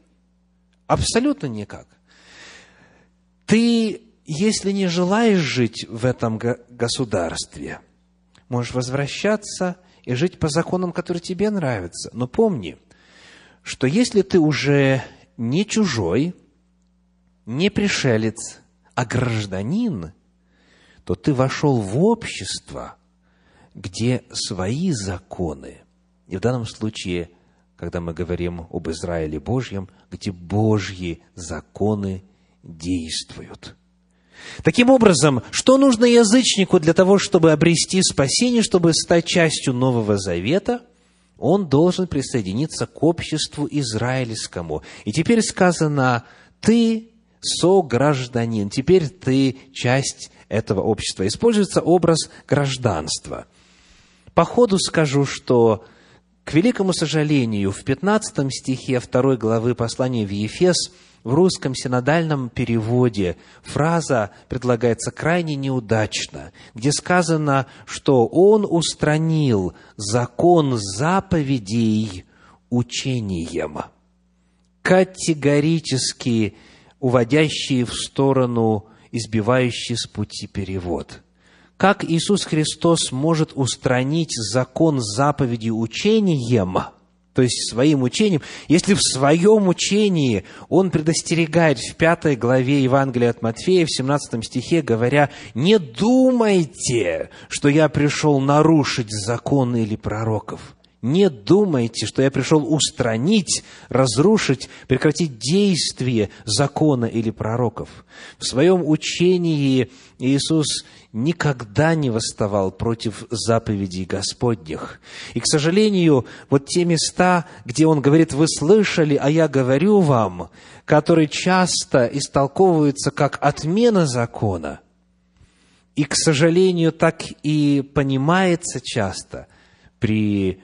Speaker 1: Абсолютно никак. Ты, если не желаешь жить в этом государстве, можешь возвращаться и жить по законам, которые тебе нравятся. Но помни, что если ты уже не чужой, не пришелец, а гражданин – то ты вошел в общество, где свои законы, и в данном случае, когда мы говорим об Израиле Божьем, где Божьи законы действуют. Таким образом, что нужно язычнику для того, чтобы обрести спасение, чтобы стать частью Нового Завета? Он должен присоединиться к обществу израильскому. И теперь сказано, ты согражданин, теперь ты часть этого общества. Используется образ гражданства. По ходу скажу, что, к великому сожалению, в 15 стихе 2 главы послания в Ефес в русском синодальном переводе фраза предлагается крайне неудачно, где сказано, что он устранил закон заповедей учением, категорически уводящие в сторону избивающий с пути перевод. Как Иисус Христос может устранить закон заповеди учением, то есть своим учением, если в своем учении Он предостерегает в пятой главе Евангелия от Матфея, в 17 стихе, говоря, «Не думайте, что я пришел нарушить закон или пророков». Не думайте, что я пришел устранить, разрушить, прекратить действие закона или пророков. В своем учении Иисус никогда не восставал против заповедей Господних. И, к сожалению, вот те места, где Он говорит, вы слышали, а я говорю вам, которые часто истолковываются как отмена закона, и, к сожалению, так и понимается часто при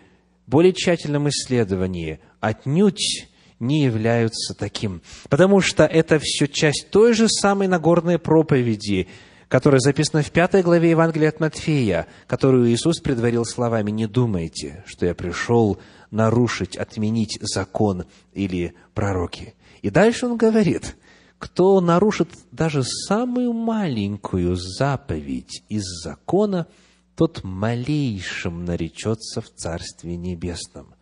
Speaker 1: более тщательном исследовании, отнюдь не являются таким. Потому что это все часть той же самой Нагорной проповеди, которая записана в пятой главе Евангелия от Матфея, которую Иисус предварил словами «Не думайте, что я пришел нарушить, отменить закон или пророки». И дальше он говорит, кто нарушит даже самую маленькую заповедь из закона, тот малейшим наречется в Царстве Небесном.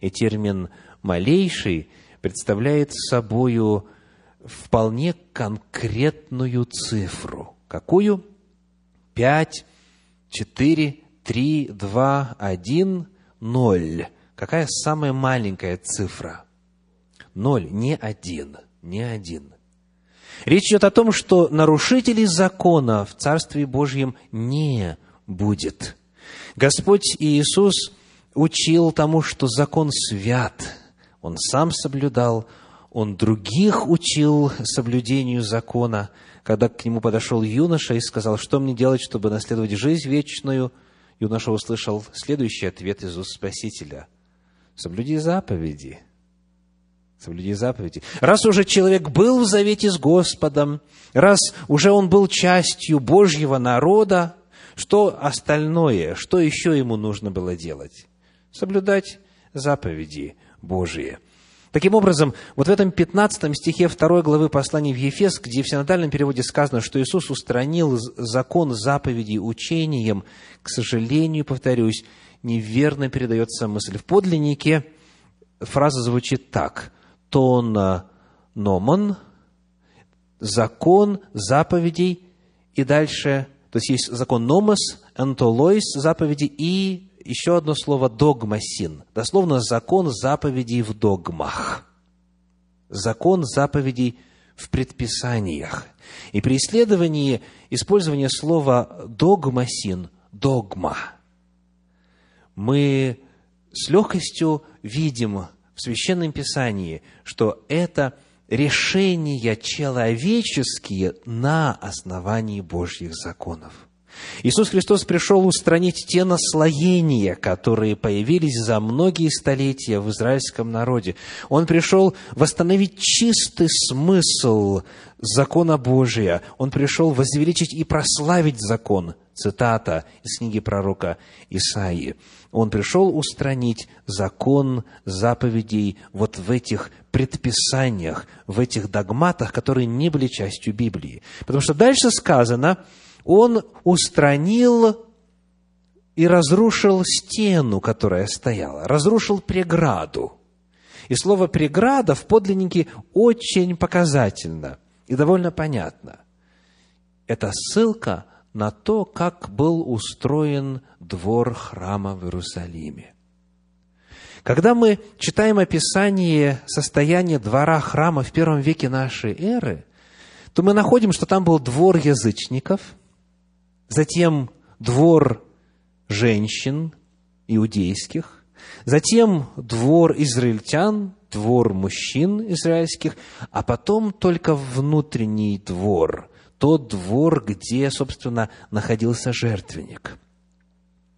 Speaker 1: И термин «малейший» представляет собою вполне конкретную цифру. Какую? Пять, четыре, три, два, один, ноль. Какая самая маленькая цифра? Ноль, не один, не один. Речь идет о том, что нарушителей закона в Царстве Божьем не будет. Господь Иисус учил тому, что закон свят – он сам соблюдал, он других учил соблюдению закона. Когда к нему подошел юноша и сказал, что мне делать, чтобы наследовать жизнь вечную, юноша услышал следующий ответ из уст Спасителя. Соблюди заповеди. Соблюди заповеди. Раз уже человек был в завете с Господом, раз уже он был частью Божьего народа, что остальное, что еще ему нужно было делать? Соблюдать заповеди Божие. Таким образом, вот в этом 15 стихе 2 главы послания в Ефес, где в синодальном переводе сказано, что Иисус устранил закон заповедей учением, к сожалению, повторюсь, неверно передается мысль. В подлиннике фраза звучит так. Тон номон, закон заповедей, и дальше, то есть есть закон номос, антолойс заповеди и еще одно слово «догмасин». Дословно «закон заповедей в догмах». Закон заповедей в предписаниях. И при исследовании использования слова «догмасин» – «догма» мы с легкостью видим в Священном Писании, что это решения человеческие на основании Божьих законов. Иисус Христос пришел устранить те наслоения, которые появились за многие столетия в израильском народе. Он пришел восстановить чистый смысл закона Божия. Он пришел возвеличить и прославить закон. Цитата из книги пророка Исаии. Он пришел устранить закон заповедей вот в этих предписаниях, в этих догматах, которые не были частью Библии. Потому что дальше сказано, он устранил и разрушил стену, которая стояла, разрушил преграду. И слово «преграда» в подлиннике очень показательно и довольно понятно. Это ссылка на то, как был устроен двор храма в Иерусалиме. Когда мы читаем описание состояния двора храма в первом веке нашей эры, то мы находим, что там был двор язычников – затем двор женщин иудейских, затем двор израильтян, двор мужчин израильских, а потом только внутренний двор, тот двор, где, собственно, находился жертвенник.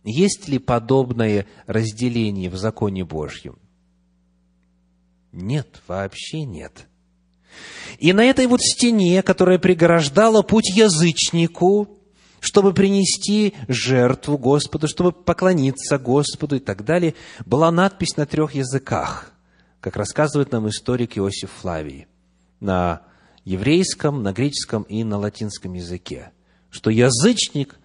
Speaker 1: Есть ли подобное разделение в законе Божьем? Нет, вообще нет. И на этой вот стене, которая преграждала путь язычнику, чтобы принести жертву Господу, чтобы поклониться Господу и так далее, была надпись на трех языках, как рассказывает нам историк Иосиф Флавий, на еврейском, на греческом и на латинском языке, что язычник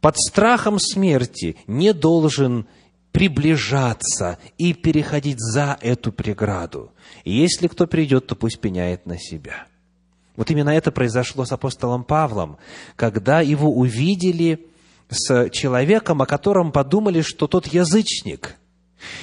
Speaker 1: под страхом смерти не должен приближаться и переходить за эту преграду. И если кто придет, то пусть пеняет на себя – вот именно это произошло с апостолом Павлом, когда его увидели с человеком, о котором подумали, что тот язычник.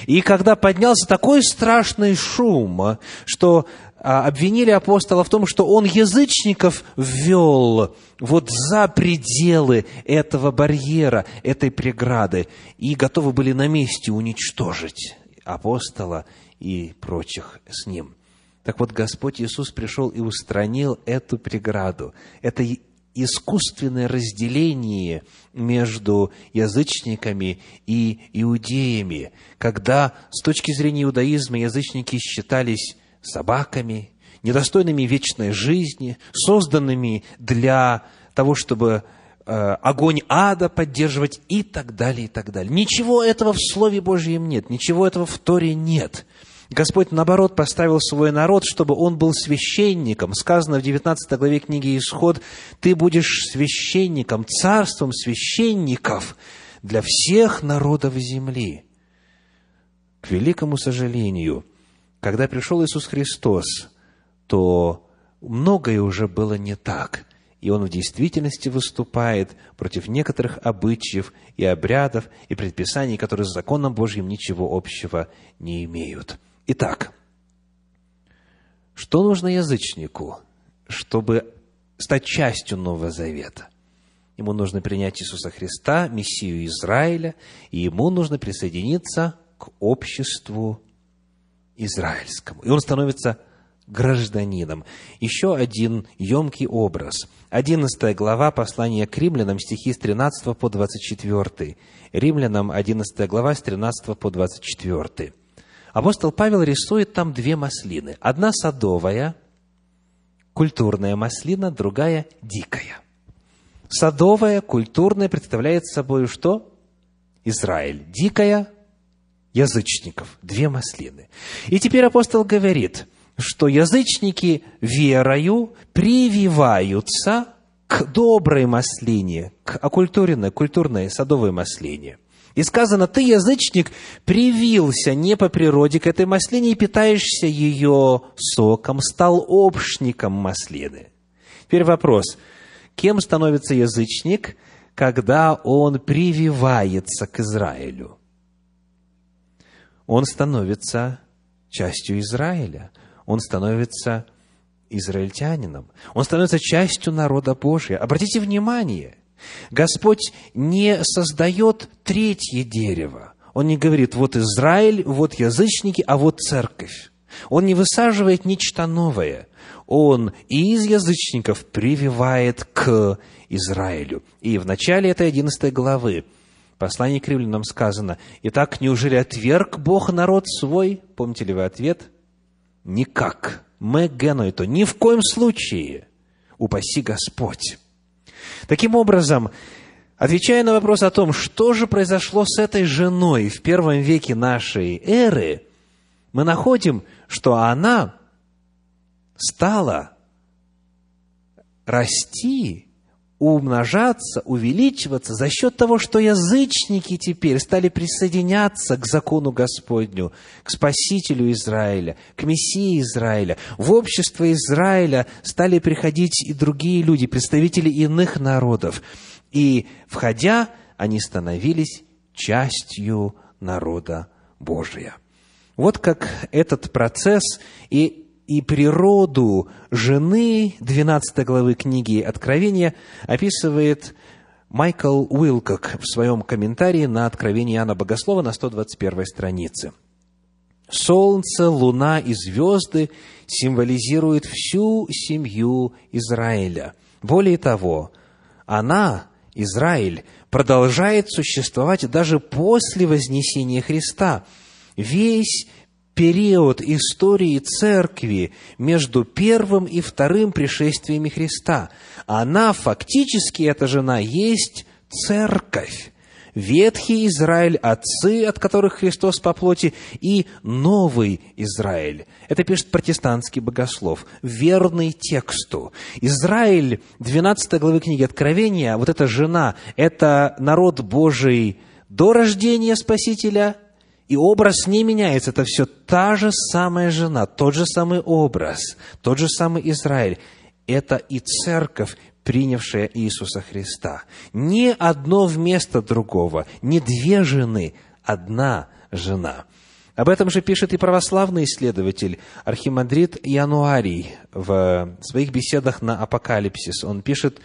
Speaker 1: И когда поднялся такой страшный шум, что обвинили апостола в том, что он язычников ввел вот за пределы этого барьера, этой преграды, и готовы были на месте уничтожить апостола и прочих с ним. Так вот, Господь Иисус пришел и устранил эту преграду. Это искусственное разделение между язычниками и иудеями, когда с точки зрения иудаизма язычники считались собаками, недостойными вечной жизни, созданными для того, чтобы э, огонь ада поддерживать и так далее, и так далее. Ничего этого в Слове Божьем нет, ничего этого в Торе нет. Господь, наоборот, поставил свой народ, чтобы он был священником. Сказано в 19 главе книги Исход, «Ты будешь священником, царством священников для всех народов земли». К великому сожалению, когда пришел Иисус Христос, то многое уже было не так. И Он в действительности выступает против некоторых обычаев и обрядов и предписаний, которые с законом Божьим ничего общего не имеют. Итак, что нужно язычнику, чтобы стать частью Нового Завета? Ему нужно принять Иисуса Христа, Мессию Израиля, и ему нужно присоединиться к обществу израильскому. И он становится гражданином. Еще один емкий образ. 11 глава послания к римлянам, стихи с 13 по 24. Римлянам 11 глава с 13 по 24. Апостол Павел рисует там две маслины. Одна садовая, культурная маслина, другая дикая. Садовая, культурная представляет собой что? Израиль. Дикая – язычников. Две маслины. И теперь апостол говорит, что язычники верою прививаются к доброй маслине, к окультуренной, культурной садовой маслине – и сказано, ты, язычник, привился не по природе к этой маслине и питаешься ее соком, стал общником маслины. Теперь вопрос, кем становится язычник, когда он прививается к Израилю? Он становится частью Израиля, он становится израильтянином, он становится частью народа Божия. Обратите внимание – Господь не создает третье дерево. Он не говорит, вот Израиль, вот язычники, а вот церковь. Он не высаживает нечто новое. Он из язычников прививает к Израилю. И в начале этой 11 главы послание к римлянам сказано, «Итак, неужели отверг Бог народ свой?» Помните ли вы ответ? Никак. Мы геной то. Ни в коем случае. Упаси Господь. Таким образом, отвечая на вопрос о том, что же произошло с этой женой в первом веке нашей эры, мы находим, что она стала расти, умножаться, увеличиваться за счет того, что язычники теперь стали присоединяться к закону Господню, к Спасителю Израиля, к Мессии Израиля. В общество Израиля стали приходить и другие люди, представители иных народов. И, входя, они становились частью народа Божия. Вот как этот процесс и и природу жены 12 главы книги Откровения описывает Майкл Уилкок в своем комментарии на Откровение Иоанна Богослова на 121 странице. Солнце, луна и звезды символизируют всю семью Израиля. Более того, она, Израиль, продолжает существовать даже после вознесения Христа. Весь период истории церкви между первым и вторым пришествиями Христа. Она, фактически, эта жена, есть церковь. Ветхий Израиль, отцы, от которых Христос по плоти, и новый Израиль. Это пишет протестантский богослов, верный тексту. Израиль, 12 главы книги Откровения, вот эта жена, это народ Божий до рождения Спасителя – и образ не меняется. Это все та же самая жена, тот же самый образ, тот же самый Израиль. Это и церковь, принявшая Иисуса Христа. Не одно вместо другого, не две жены, одна жена. Об этом же пишет и православный исследователь архимандрит Януарий в своих беседах на Апокалипсис. Он пишет,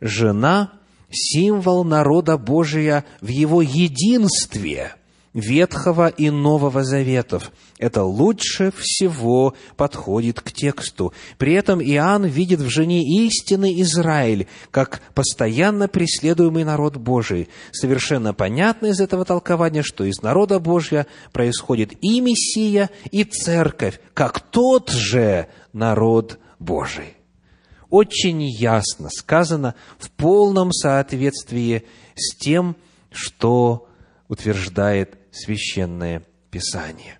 Speaker 1: «Жена – символ народа Божия в его единстве – Ветхого и Нового Заветов. Это лучше всего подходит к тексту. При этом Иоанн видит в жене истинный Израиль, как постоянно преследуемый народ Божий. Совершенно понятно из этого толкования, что из народа Божья происходит и Мессия, и Церковь, как тот же народ Божий. Очень ясно сказано, в полном соответствии с тем, что утверждает Священное Писание.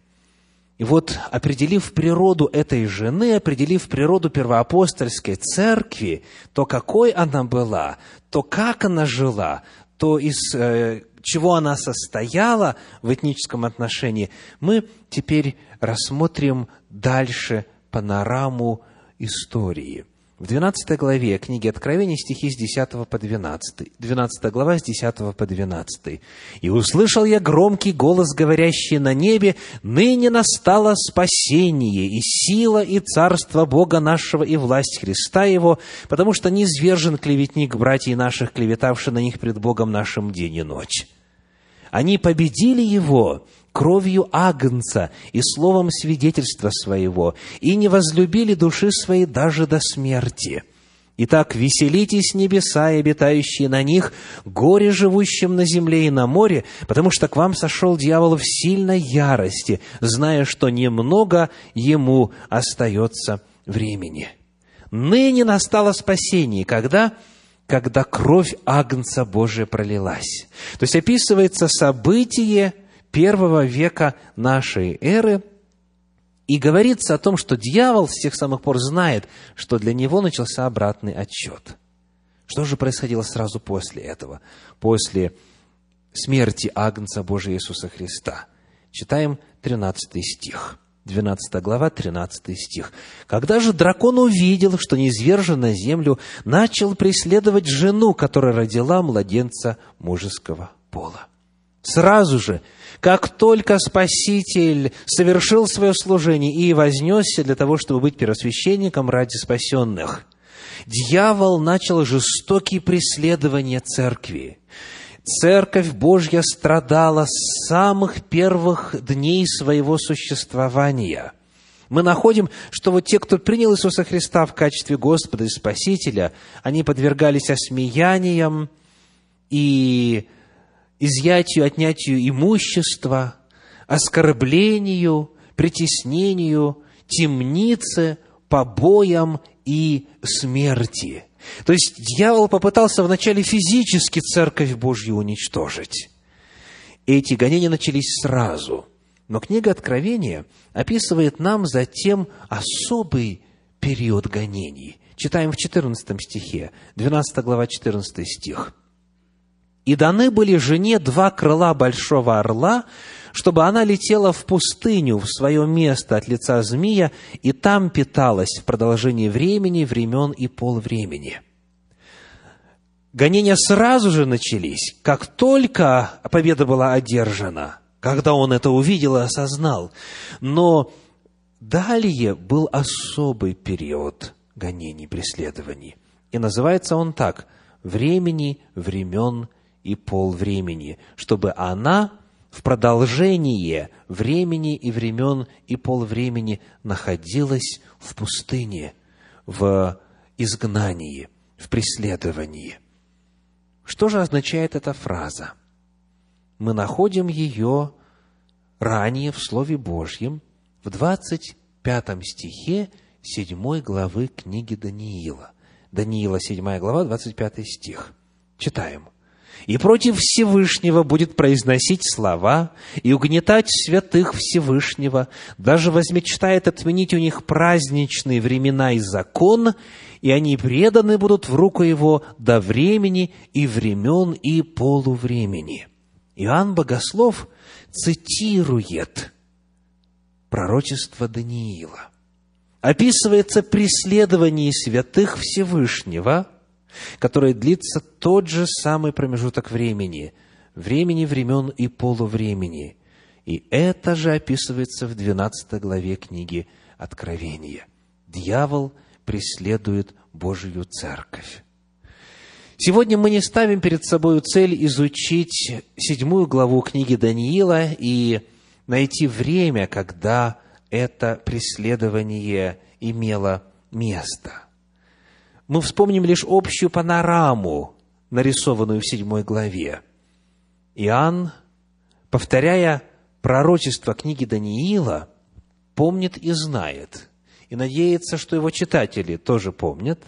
Speaker 1: И вот, определив природу этой жены, определив природу первоапостольской церкви, то какой она была, то как она жила, то из э, чего она состояла в этническом отношении, мы теперь рассмотрим дальше панораму истории. В 12 главе книги Откровения стихи с 10 по 12. 12 глава с 10 по 12. «И услышал я громкий голос, говорящий на небе, «Ныне настало спасение, и сила, и царство Бога нашего, и власть Христа Его, потому что низвержен клеветник братьев наших, клеветавший на них пред Богом нашим день и ночь». Они победили его, кровью Агнца и словом свидетельства своего, и не возлюбили души своей даже до смерти. Итак, веселитесь небеса и обитающие на них, горе живущим на земле и на море, потому что к вам сошел дьявол в сильной ярости, зная, что немного ему остается времени. Ныне настало спасение, когда когда кровь Агнца Божия пролилась. То есть описывается событие, первого века нашей эры, и говорится о том, что дьявол с тех самых пор знает, что для него начался обратный отчет. Что же происходило сразу после этого, после смерти Агнца Божия Иисуса Христа? Читаем 13 стих. 12 глава, 13 стих. «Когда же дракон увидел, что низвержен на землю, начал преследовать жену, которая родила младенца мужеского пола». Сразу же как только Спаситель совершил свое служение и вознесся для того, чтобы быть первосвященником ради спасенных, дьявол начал жестокие преследования церкви. Церковь Божья страдала с самых первых дней своего существования. Мы находим, что вот те, кто принял Иисуса Христа в качестве Господа и Спасителя, они подвергались осмеяниям и изъятию, отнятию имущества, оскорблению, притеснению, темнице, побоям и смерти. То есть дьявол попытался вначале физически церковь Божью уничтожить. Эти гонения начались сразу. Но книга Откровения описывает нам затем особый период гонений. Читаем в 14 стихе, 12 глава, 14 стих. И даны были жене два крыла большого орла, чтобы она летела в пустыню, в свое место от лица змея, и там питалась в продолжении времени, времен и полвремени. Гонения сразу же начались, как только победа была одержана, когда он это увидел и осознал. Но далее был особый период гонений, преследований. И называется он так – времени, времен и полвремени, чтобы она в продолжение времени и времен и полвремени находилась в пустыне, в изгнании, в преследовании. Что же означает эта фраза? Мы находим ее ранее в Слове Божьем, в 25 стихе 7 главы книги Даниила. Даниила, 7 глава, 25 стих. Читаем – и против Всевышнего будет произносить слова и угнетать святых Всевышнего, даже возмечтает отменить у них праздничные времена и закон, и они преданы будут в руку его до времени и времен и полувремени. Иоанн Богослов цитирует пророчество Даниила. Описывается преследование святых Всевышнего – которое длится тот же самый промежуток времени, времени, времен и полувремени. И это же описывается в 12 главе книги Откровения. Дьявол преследует Божию Церковь. Сегодня мы не ставим перед собой цель изучить седьмую главу книги Даниила и найти время, когда это преследование имело место. Мы вспомним лишь общую панораму, нарисованную в седьмой главе. Иоанн, повторяя пророчество книги Даниила, помнит и знает, и надеется, что его читатели тоже помнят,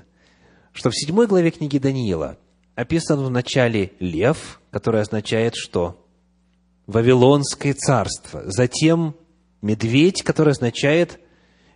Speaker 1: что в седьмой главе книги Даниила описан в начале лев, который означает что? Вавилонское царство. Затем медведь, который означает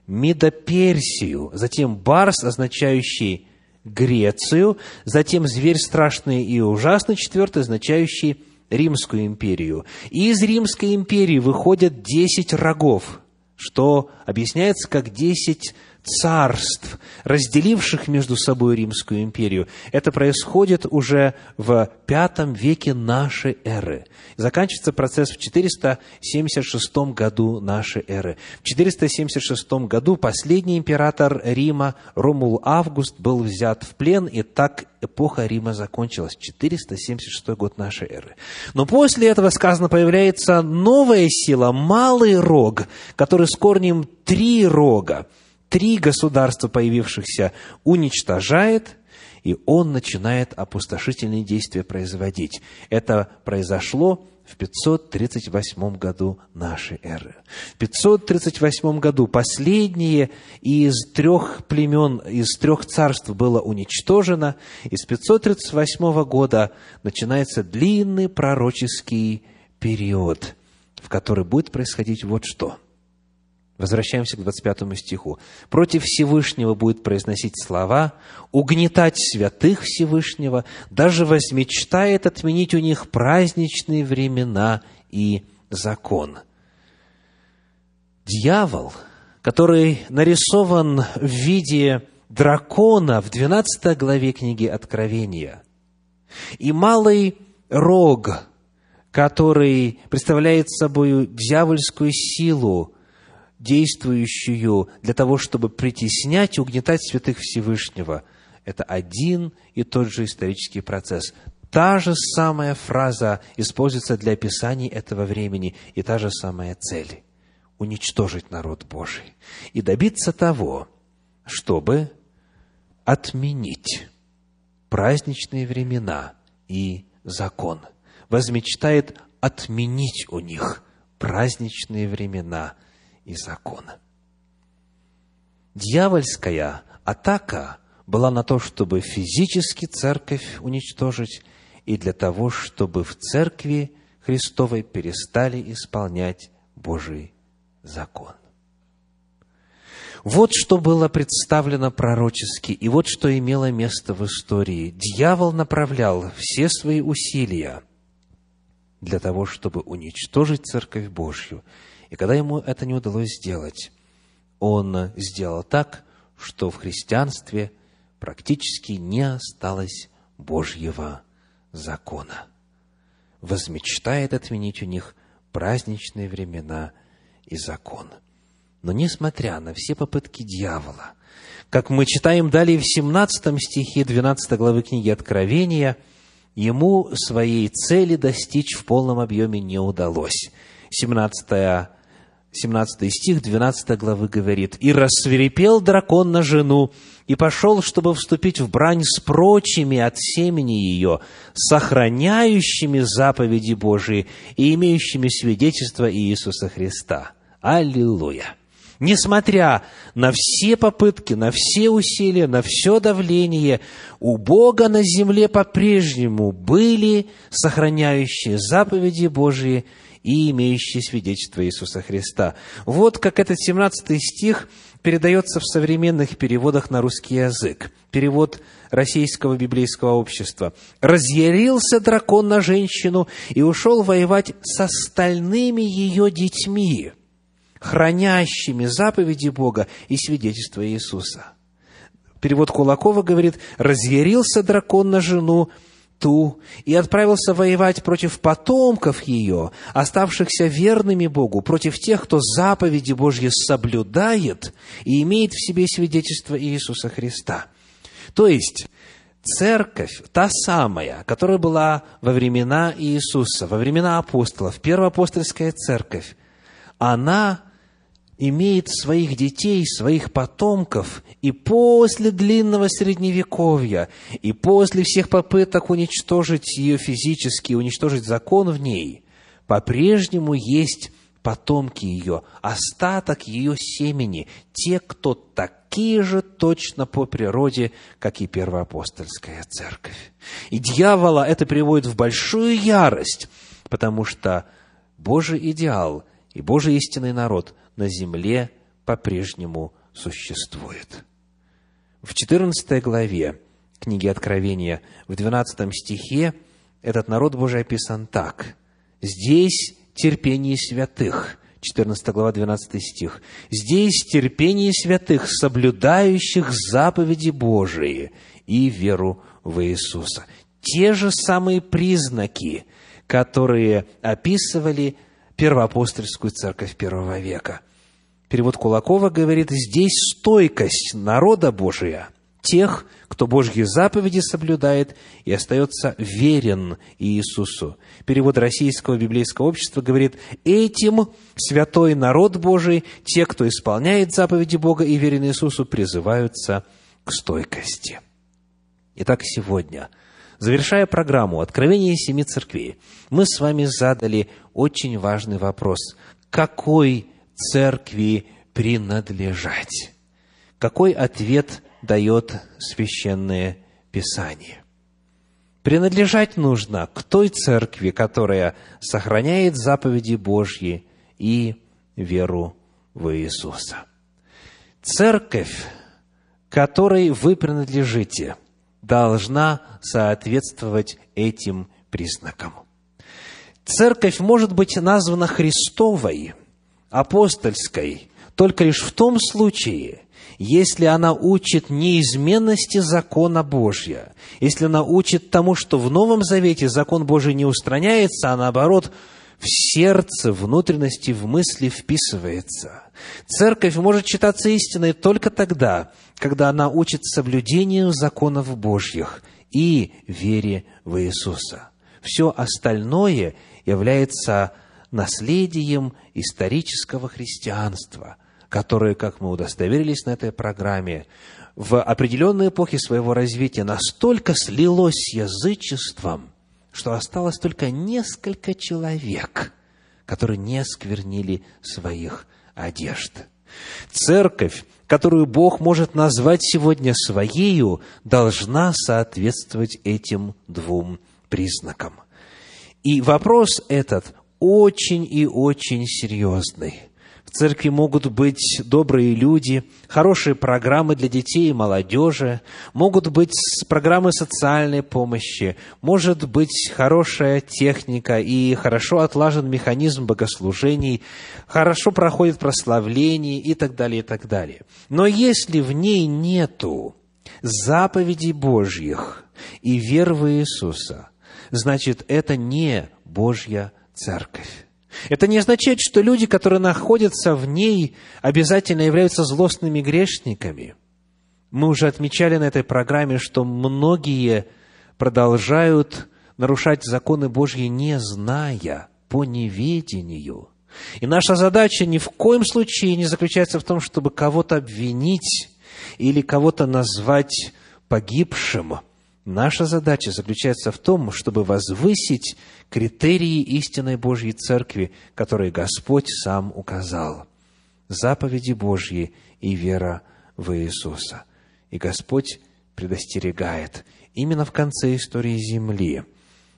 Speaker 1: Медоперсию. Затем барс, означающий Грецию. Затем зверь страшный и ужасный, четвертый, означающий Римскую империю. И из Римской империи выходят десять рогов, что объясняется как десять царств, разделивших между собой Римскую империю. Это происходит уже в пятом веке нашей эры. Заканчивается процесс в 476 году нашей эры. В 476 году последний император Рима Ромул Август был взят в плен, и так эпоха Рима закончилась. 476 год нашей эры. Но после этого, сказано, появляется новая сила, малый рог, который с корнем три рога три государства, появившихся, уничтожает, и он начинает опустошительные действия производить. Это произошло в 538 году нашей эры. В 538 году последнее из трех племен, из трех царств было уничтожено, и с 538 года начинается длинный пророческий период, в который будет происходить вот что – Возвращаемся к 25 стиху. «Против Всевышнего будет произносить слова, угнетать святых Всевышнего, даже возмечтает отменить у них праздничные времена и закон». Дьявол, который нарисован в виде дракона в 12 главе книги Откровения, и малый рог, который представляет собой дьявольскую силу, действующую для того, чтобы притеснять и угнетать святых Всевышнего. Это один и тот же исторический процесс. Та же самая фраза используется для описания этого времени, и та же самая цель – уничтожить народ Божий и добиться того, чтобы отменить праздничные времена и закон. Возмечтает отменить у них праздничные времена – и закона. Дьявольская атака была на то, чтобы физически церковь уничтожить, и для того, чтобы в церкви Христовой перестали исполнять Божий закон. Вот что было представлено пророчески, и вот что имело место в истории. Дьявол направлял все свои усилия для того, чтобы уничтожить Церковь Божью и когда ему это не удалось сделать, он сделал так, что в христианстве практически не осталось Божьего закона. Возмечтает отменить у них праздничные времена и закон. Но несмотря на все попытки дьявола, как мы читаем далее в 17 стихе 12 главы книги Откровения, ему своей цели достичь в полном объеме не удалось. 17 17 стих 12 главы говорит, «И рассверепел дракон на жену, и пошел, чтобы вступить в брань с прочими от семени ее, сохраняющими заповеди Божии и имеющими свидетельство Иисуса Христа». Аллилуйя! Несмотря на все попытки, на все усилия, на все давление, у Бога на земле по-прежнему были сохраняющие заповеди Божии и имеющие свидетельство Иисуса Христа. Вот как этот 17 стих передается в современных переводах на русский язык. Перевод Российского библейского общества. «Разъярился дракон на женщину и ушел воевать с остальными ее детьми, хранящими заповеди Бога и свидетельство Иисуса». Перевод Кулакова говорит, «Разъярился дракон на жену ту и отправился воевать против потомков ее, оставшихся верными Богу, против тех, кто заповеди Божьи соблюдает и имеет в себе свидетельство Иисуса Христа. То есть, церковь, та самая, которая была во времена Иисуса, во времена апостолов, первоапостольская церковь, она имеет своих детей, своих потомков, и после длинного средневековья, и после всех попыток уничтожить ее физически, уничтожить закон в ней, по-прежнему есть потомки ее, остаток ее семени, те, кто такие же точно по природе, как и первоапостольская церковь. И дьявола это приводит в большую ярость, потому что Божий идеал и Божий истинный народ на земле по-прежнему существует. В 14 главе книги Откровения, в 12 стихе, этот народ Божий описан так. «Здесь терпение святых». 14 глава, 12 стих. «Здесь терпение святых, соблюдающих заповеди Божии и веру в Иисуса». Те же самые признаки, которые описывали первоапостольскую церковь первого века. Перевод Кулакова говорит, здесь стойкость народа Божия, тех, кто Божьи заповеди соблюдает и остается верен Иисусу. Перевод Российского библейского общества говорит, этим святой народ Божий, те, кто исполняет заповеди Бога и верен Иисусу, призываются к стойкости. Итак, сегодня, завершая программу «Откровение семи церквей», мы с вами задали очень важный вопрос. Какой церкви принадлежать? Какой ответ дает Священное Писание? Принадлежать нужно к той церкви, которая сохраняет заповеди Божьи и веру в Иисуса. Церковь, которой вы принадлежите, должна соответствовать этим признакам. Церковь может быть названа Христовой – апостольской только лишь в том случае, если она учит неизменности закона Божья, если она учит тому, что в Новом Завете закон Божий не устраняется, а наоборот, в сердце, внутренности, в мысли вписывается. Церковь может считаться истиной только тогда, когда она учит соблюдению законов Божьих и вере в Иисуса. Все остальное является наследием исторического христианства, которое, как мы удостоверились на этой программе, в определенной эпохе своего развития настолько слилось с язычеством, что осталось только несколько человек, которые не сквернили своих одежд. Церковь, которую Бог может назвать сегодня своею, должна соответствовать этим двум признакам. И вопрос этот очень и очень серьезный. В церкви могут быть добрые люди, хорошие программы для детей и молодежи, могут быть программы социальной помощи, может быть хорошая техника и хорошо отлажен механизм богослужений, хорошо проходит прославление и так далее, и так далее. Но если в ней нету заповедей Божьих и веры в Иисуса, значит, это не Божья церковь. Это не означает, что люди, которые находятся в ней, обязательно являются злостными грешниками. Мы уже отмечали на этой программе, что многие продолжают нарушать законы Божьи, не зная, по неведению. И наша задача ни в коем случае не заключается в том, чтобы кого-то обвинить или кого-то назвать погибшим – Наша задача заключается в том, чтобы возвысить критерии истинной Божьей Церкви, которые Господь сам указал. Заповеди Божьи и вера в Иисуса. И Господь предостерегает именно в конце истории Земли.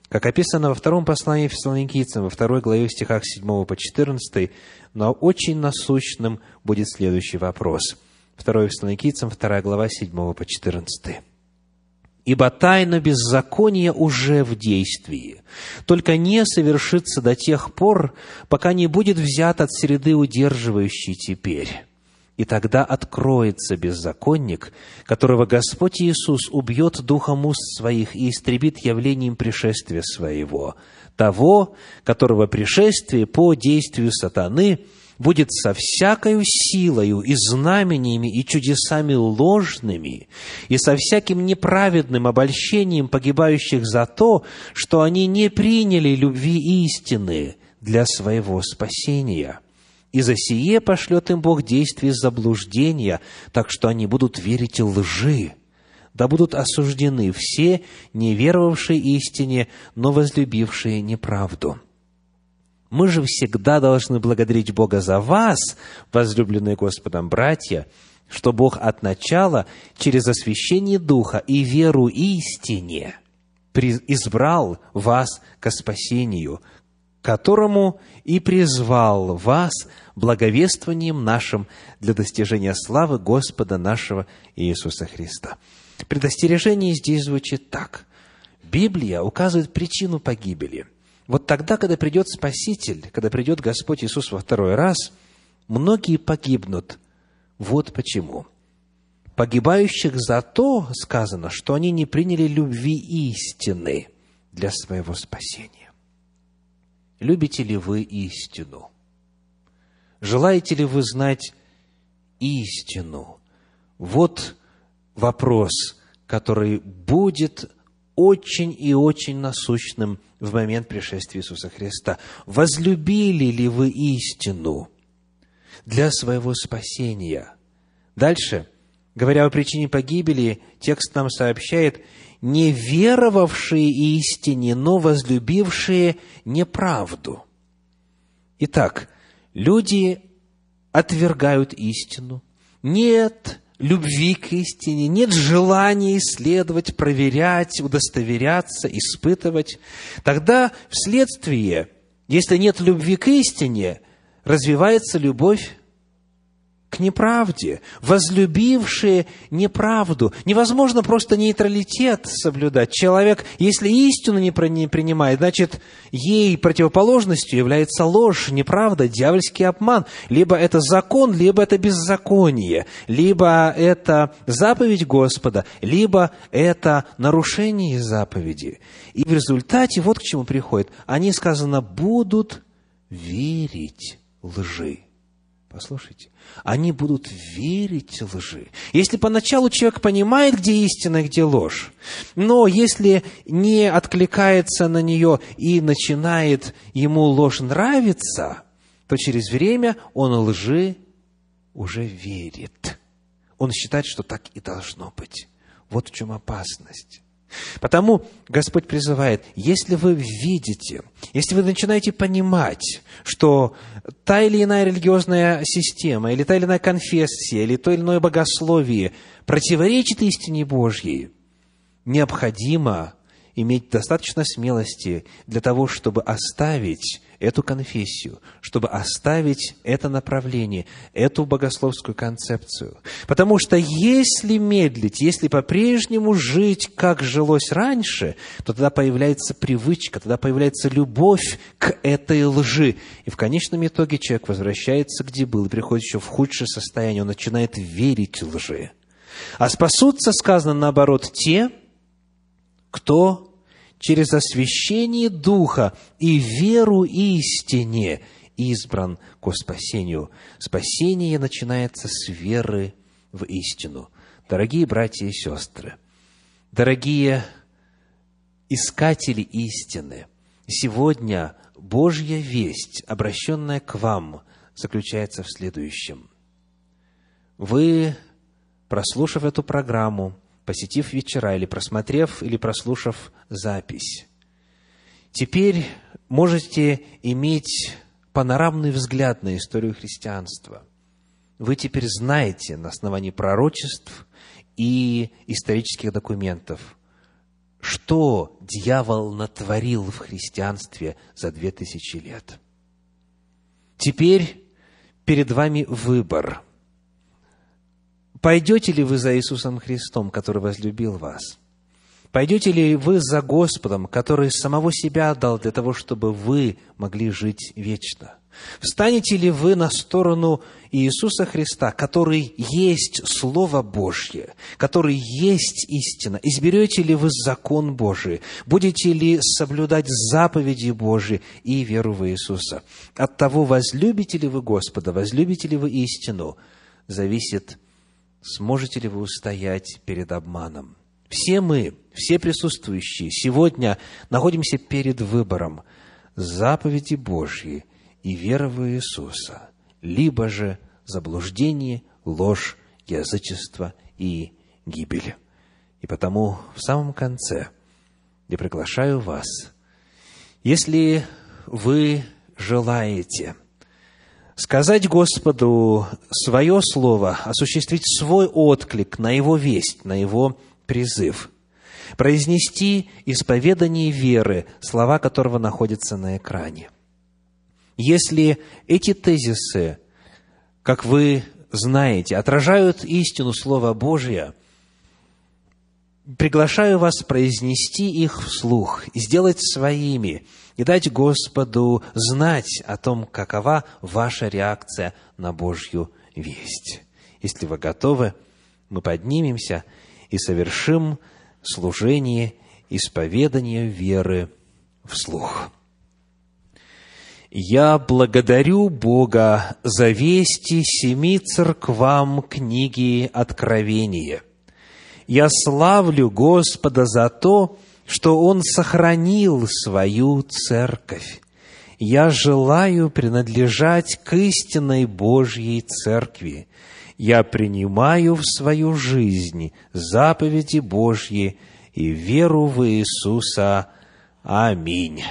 Speaker 1: Как описано во втором послании Фессалоникийцам, во второй главе в стихах 7 по 14, но очень насущным будет следующий вопрос. 2 Фессалоникийцам, 2 глава, 7 по 14 ибо тайна беззакония уже в действии, только не совершится до тех пор, пока не будет взят от среды удерживающей теперь. И тогда откроется беззаконник, которого Господь Иисус убьет духом уст своих и истребит явлением пришествия своего, того, которого пришествие по действию сатаны будет со всякою силою и знамениями и чудесами ложными, и со всяким неправедным обольщением погибающих за то, что они не приняли любви истины для своего спасения. И за сие пошлет им Бог действие заблуждения, так что они будут верить лжи, да будут осуждены все, не веровавшие истине, но возлюбившие неправду. Мы же всегда должны благодарить Бога за вас, возлюбленные Господом братья, что Бог от начала через освящение Духа и веру истине избрал вас ко спасению, которому и призвал вас благовествованием нашим для достижения славы Господа нашего Иисуса Христа. Предостережение здесь звучит так. Библия указывает причину погибели. Вот тогда, когда придет Спаситель, когда придет Господь Иисус во второй раз, многие погибнут. Вот почему. Погибающих за то сказано, что они не приняли любви истины для своего спасения. Любите ли вы истину? Желаете ли вы знать истину? Вот вопрос, который будет очень и очень насущным в момент пришествия Иисуса Христа. Возлюбили ли вы истину для своего спасения? Дальше, говоря о причине погибели, текст нам сообщает, не веровавшие истине, но возлюбившие неправду. Итак, люди отвергают истину. Нет любви к истине, нет желания исследовать, проверять, удостоверяться, испытывать, тогда вследствие, если нет любви к истине, развивается любовь к неправде, возлюбившие неправду. Невозможно просто нейтралитет соблюдать. Человек, если истину не принимает, значит, ей противоположностью является ложь, неправда, дьявольский обман. Либо это закон, либо это беззаконие, либо это заповедь Господа, либо это нарушение заповеди. И в результате вот к чему приходит. Они, сказано, будут верить лжи. Послушайте, они будут верить лжи. Если поначалу человек понимает, где истина, где ложь, но если не откликается на нее и начинает ему ложь нравиться, то через время он лжи уже верит. Он считает, что так и должно быть. Вот в чем опасность. Потому Господь призывает, если вы видите, если вы начинаете понимать, что та или иная религиозная система, или та или иная конфессия, или то или иное богословие противоречит истине Божьей, необходимо иметь достаточно смелости для того, чтобы оставить эту конфессию, чтобы оставить это направление, эту богословскую концепцию. Потому что если медлить, если по-прежнему жить, как жилось раньше, то тогда появляется привычка, тогда появляется любовь к этой лжи. И в конечном итоге человек возвращается, где был, и приходит еще в худшее состояние, он начинает верить лжи. А спасутся, сказано наоборот, те, кто через освящение Духа и веру истине избран ко спасению. Спасение начинается с веры в истину. Дорогие братья и сестры, дорогие искатели истины, сегодня Божья весть, обращенная к вам, заключается в следующем. Вы, прослушав эту программу, посетив вечера или просмотрев или прослушав запись. Теперь можете иметь панорамный взгляд на историю христианства. Вы теперь знаете на основании пророчеств и исторических документов, что дьявол натворил в христианстве за две тысячи лет. Теперь перед вами выбор – Пойдете ли вы за Иисусом Христом, который возлюбил вас? Пойдете ли вы за Господом, который самого себя отдал для того, чтобы вы могли жить вечно? Встанете ли вы на сторону Иисуса Христа, который есть Слово Божье, который есть истина? Изберете ли вы закон Божий? Будете ли соблюдать заповеди Божьи и веру в Иисуса? От того, возлюбите ли вы Господа, возлюбите ли вы истину, зависит, сможете ли вы устоять перед обманом. Все мы, все присутствующие сегодня находимся перед выбором заповеди Божьи и вера в Иисуса, либо же заблуждение, ложь, язычество и гибель. И потому в самом конце я приглашаю вас, если вы желаете сказать Господу свое слово, осуществить свой отклик на Его весть, на Его призыв, произнести исповедание веры, слова которого находятся на экране – если эти тезисы, как вы знаете, отражают истину Слова Божия, приглашаю вас произнести их вслух, сделать своими и дать Господу знать о том, какова ваша реакция на Божью весть. Если вы готовы, мы поднимемся и совершим служение исповедания веры вслух. Я благодарю Бога за вести семи церквам книги Откровения. Я славлю Господа за то, что Он сохранил свою церковь. Я желаю принадлежать к истинной Божьей церкви. Я принимаю в свою жизнь заповеди Божьи и веру в Иисуса. Аминь.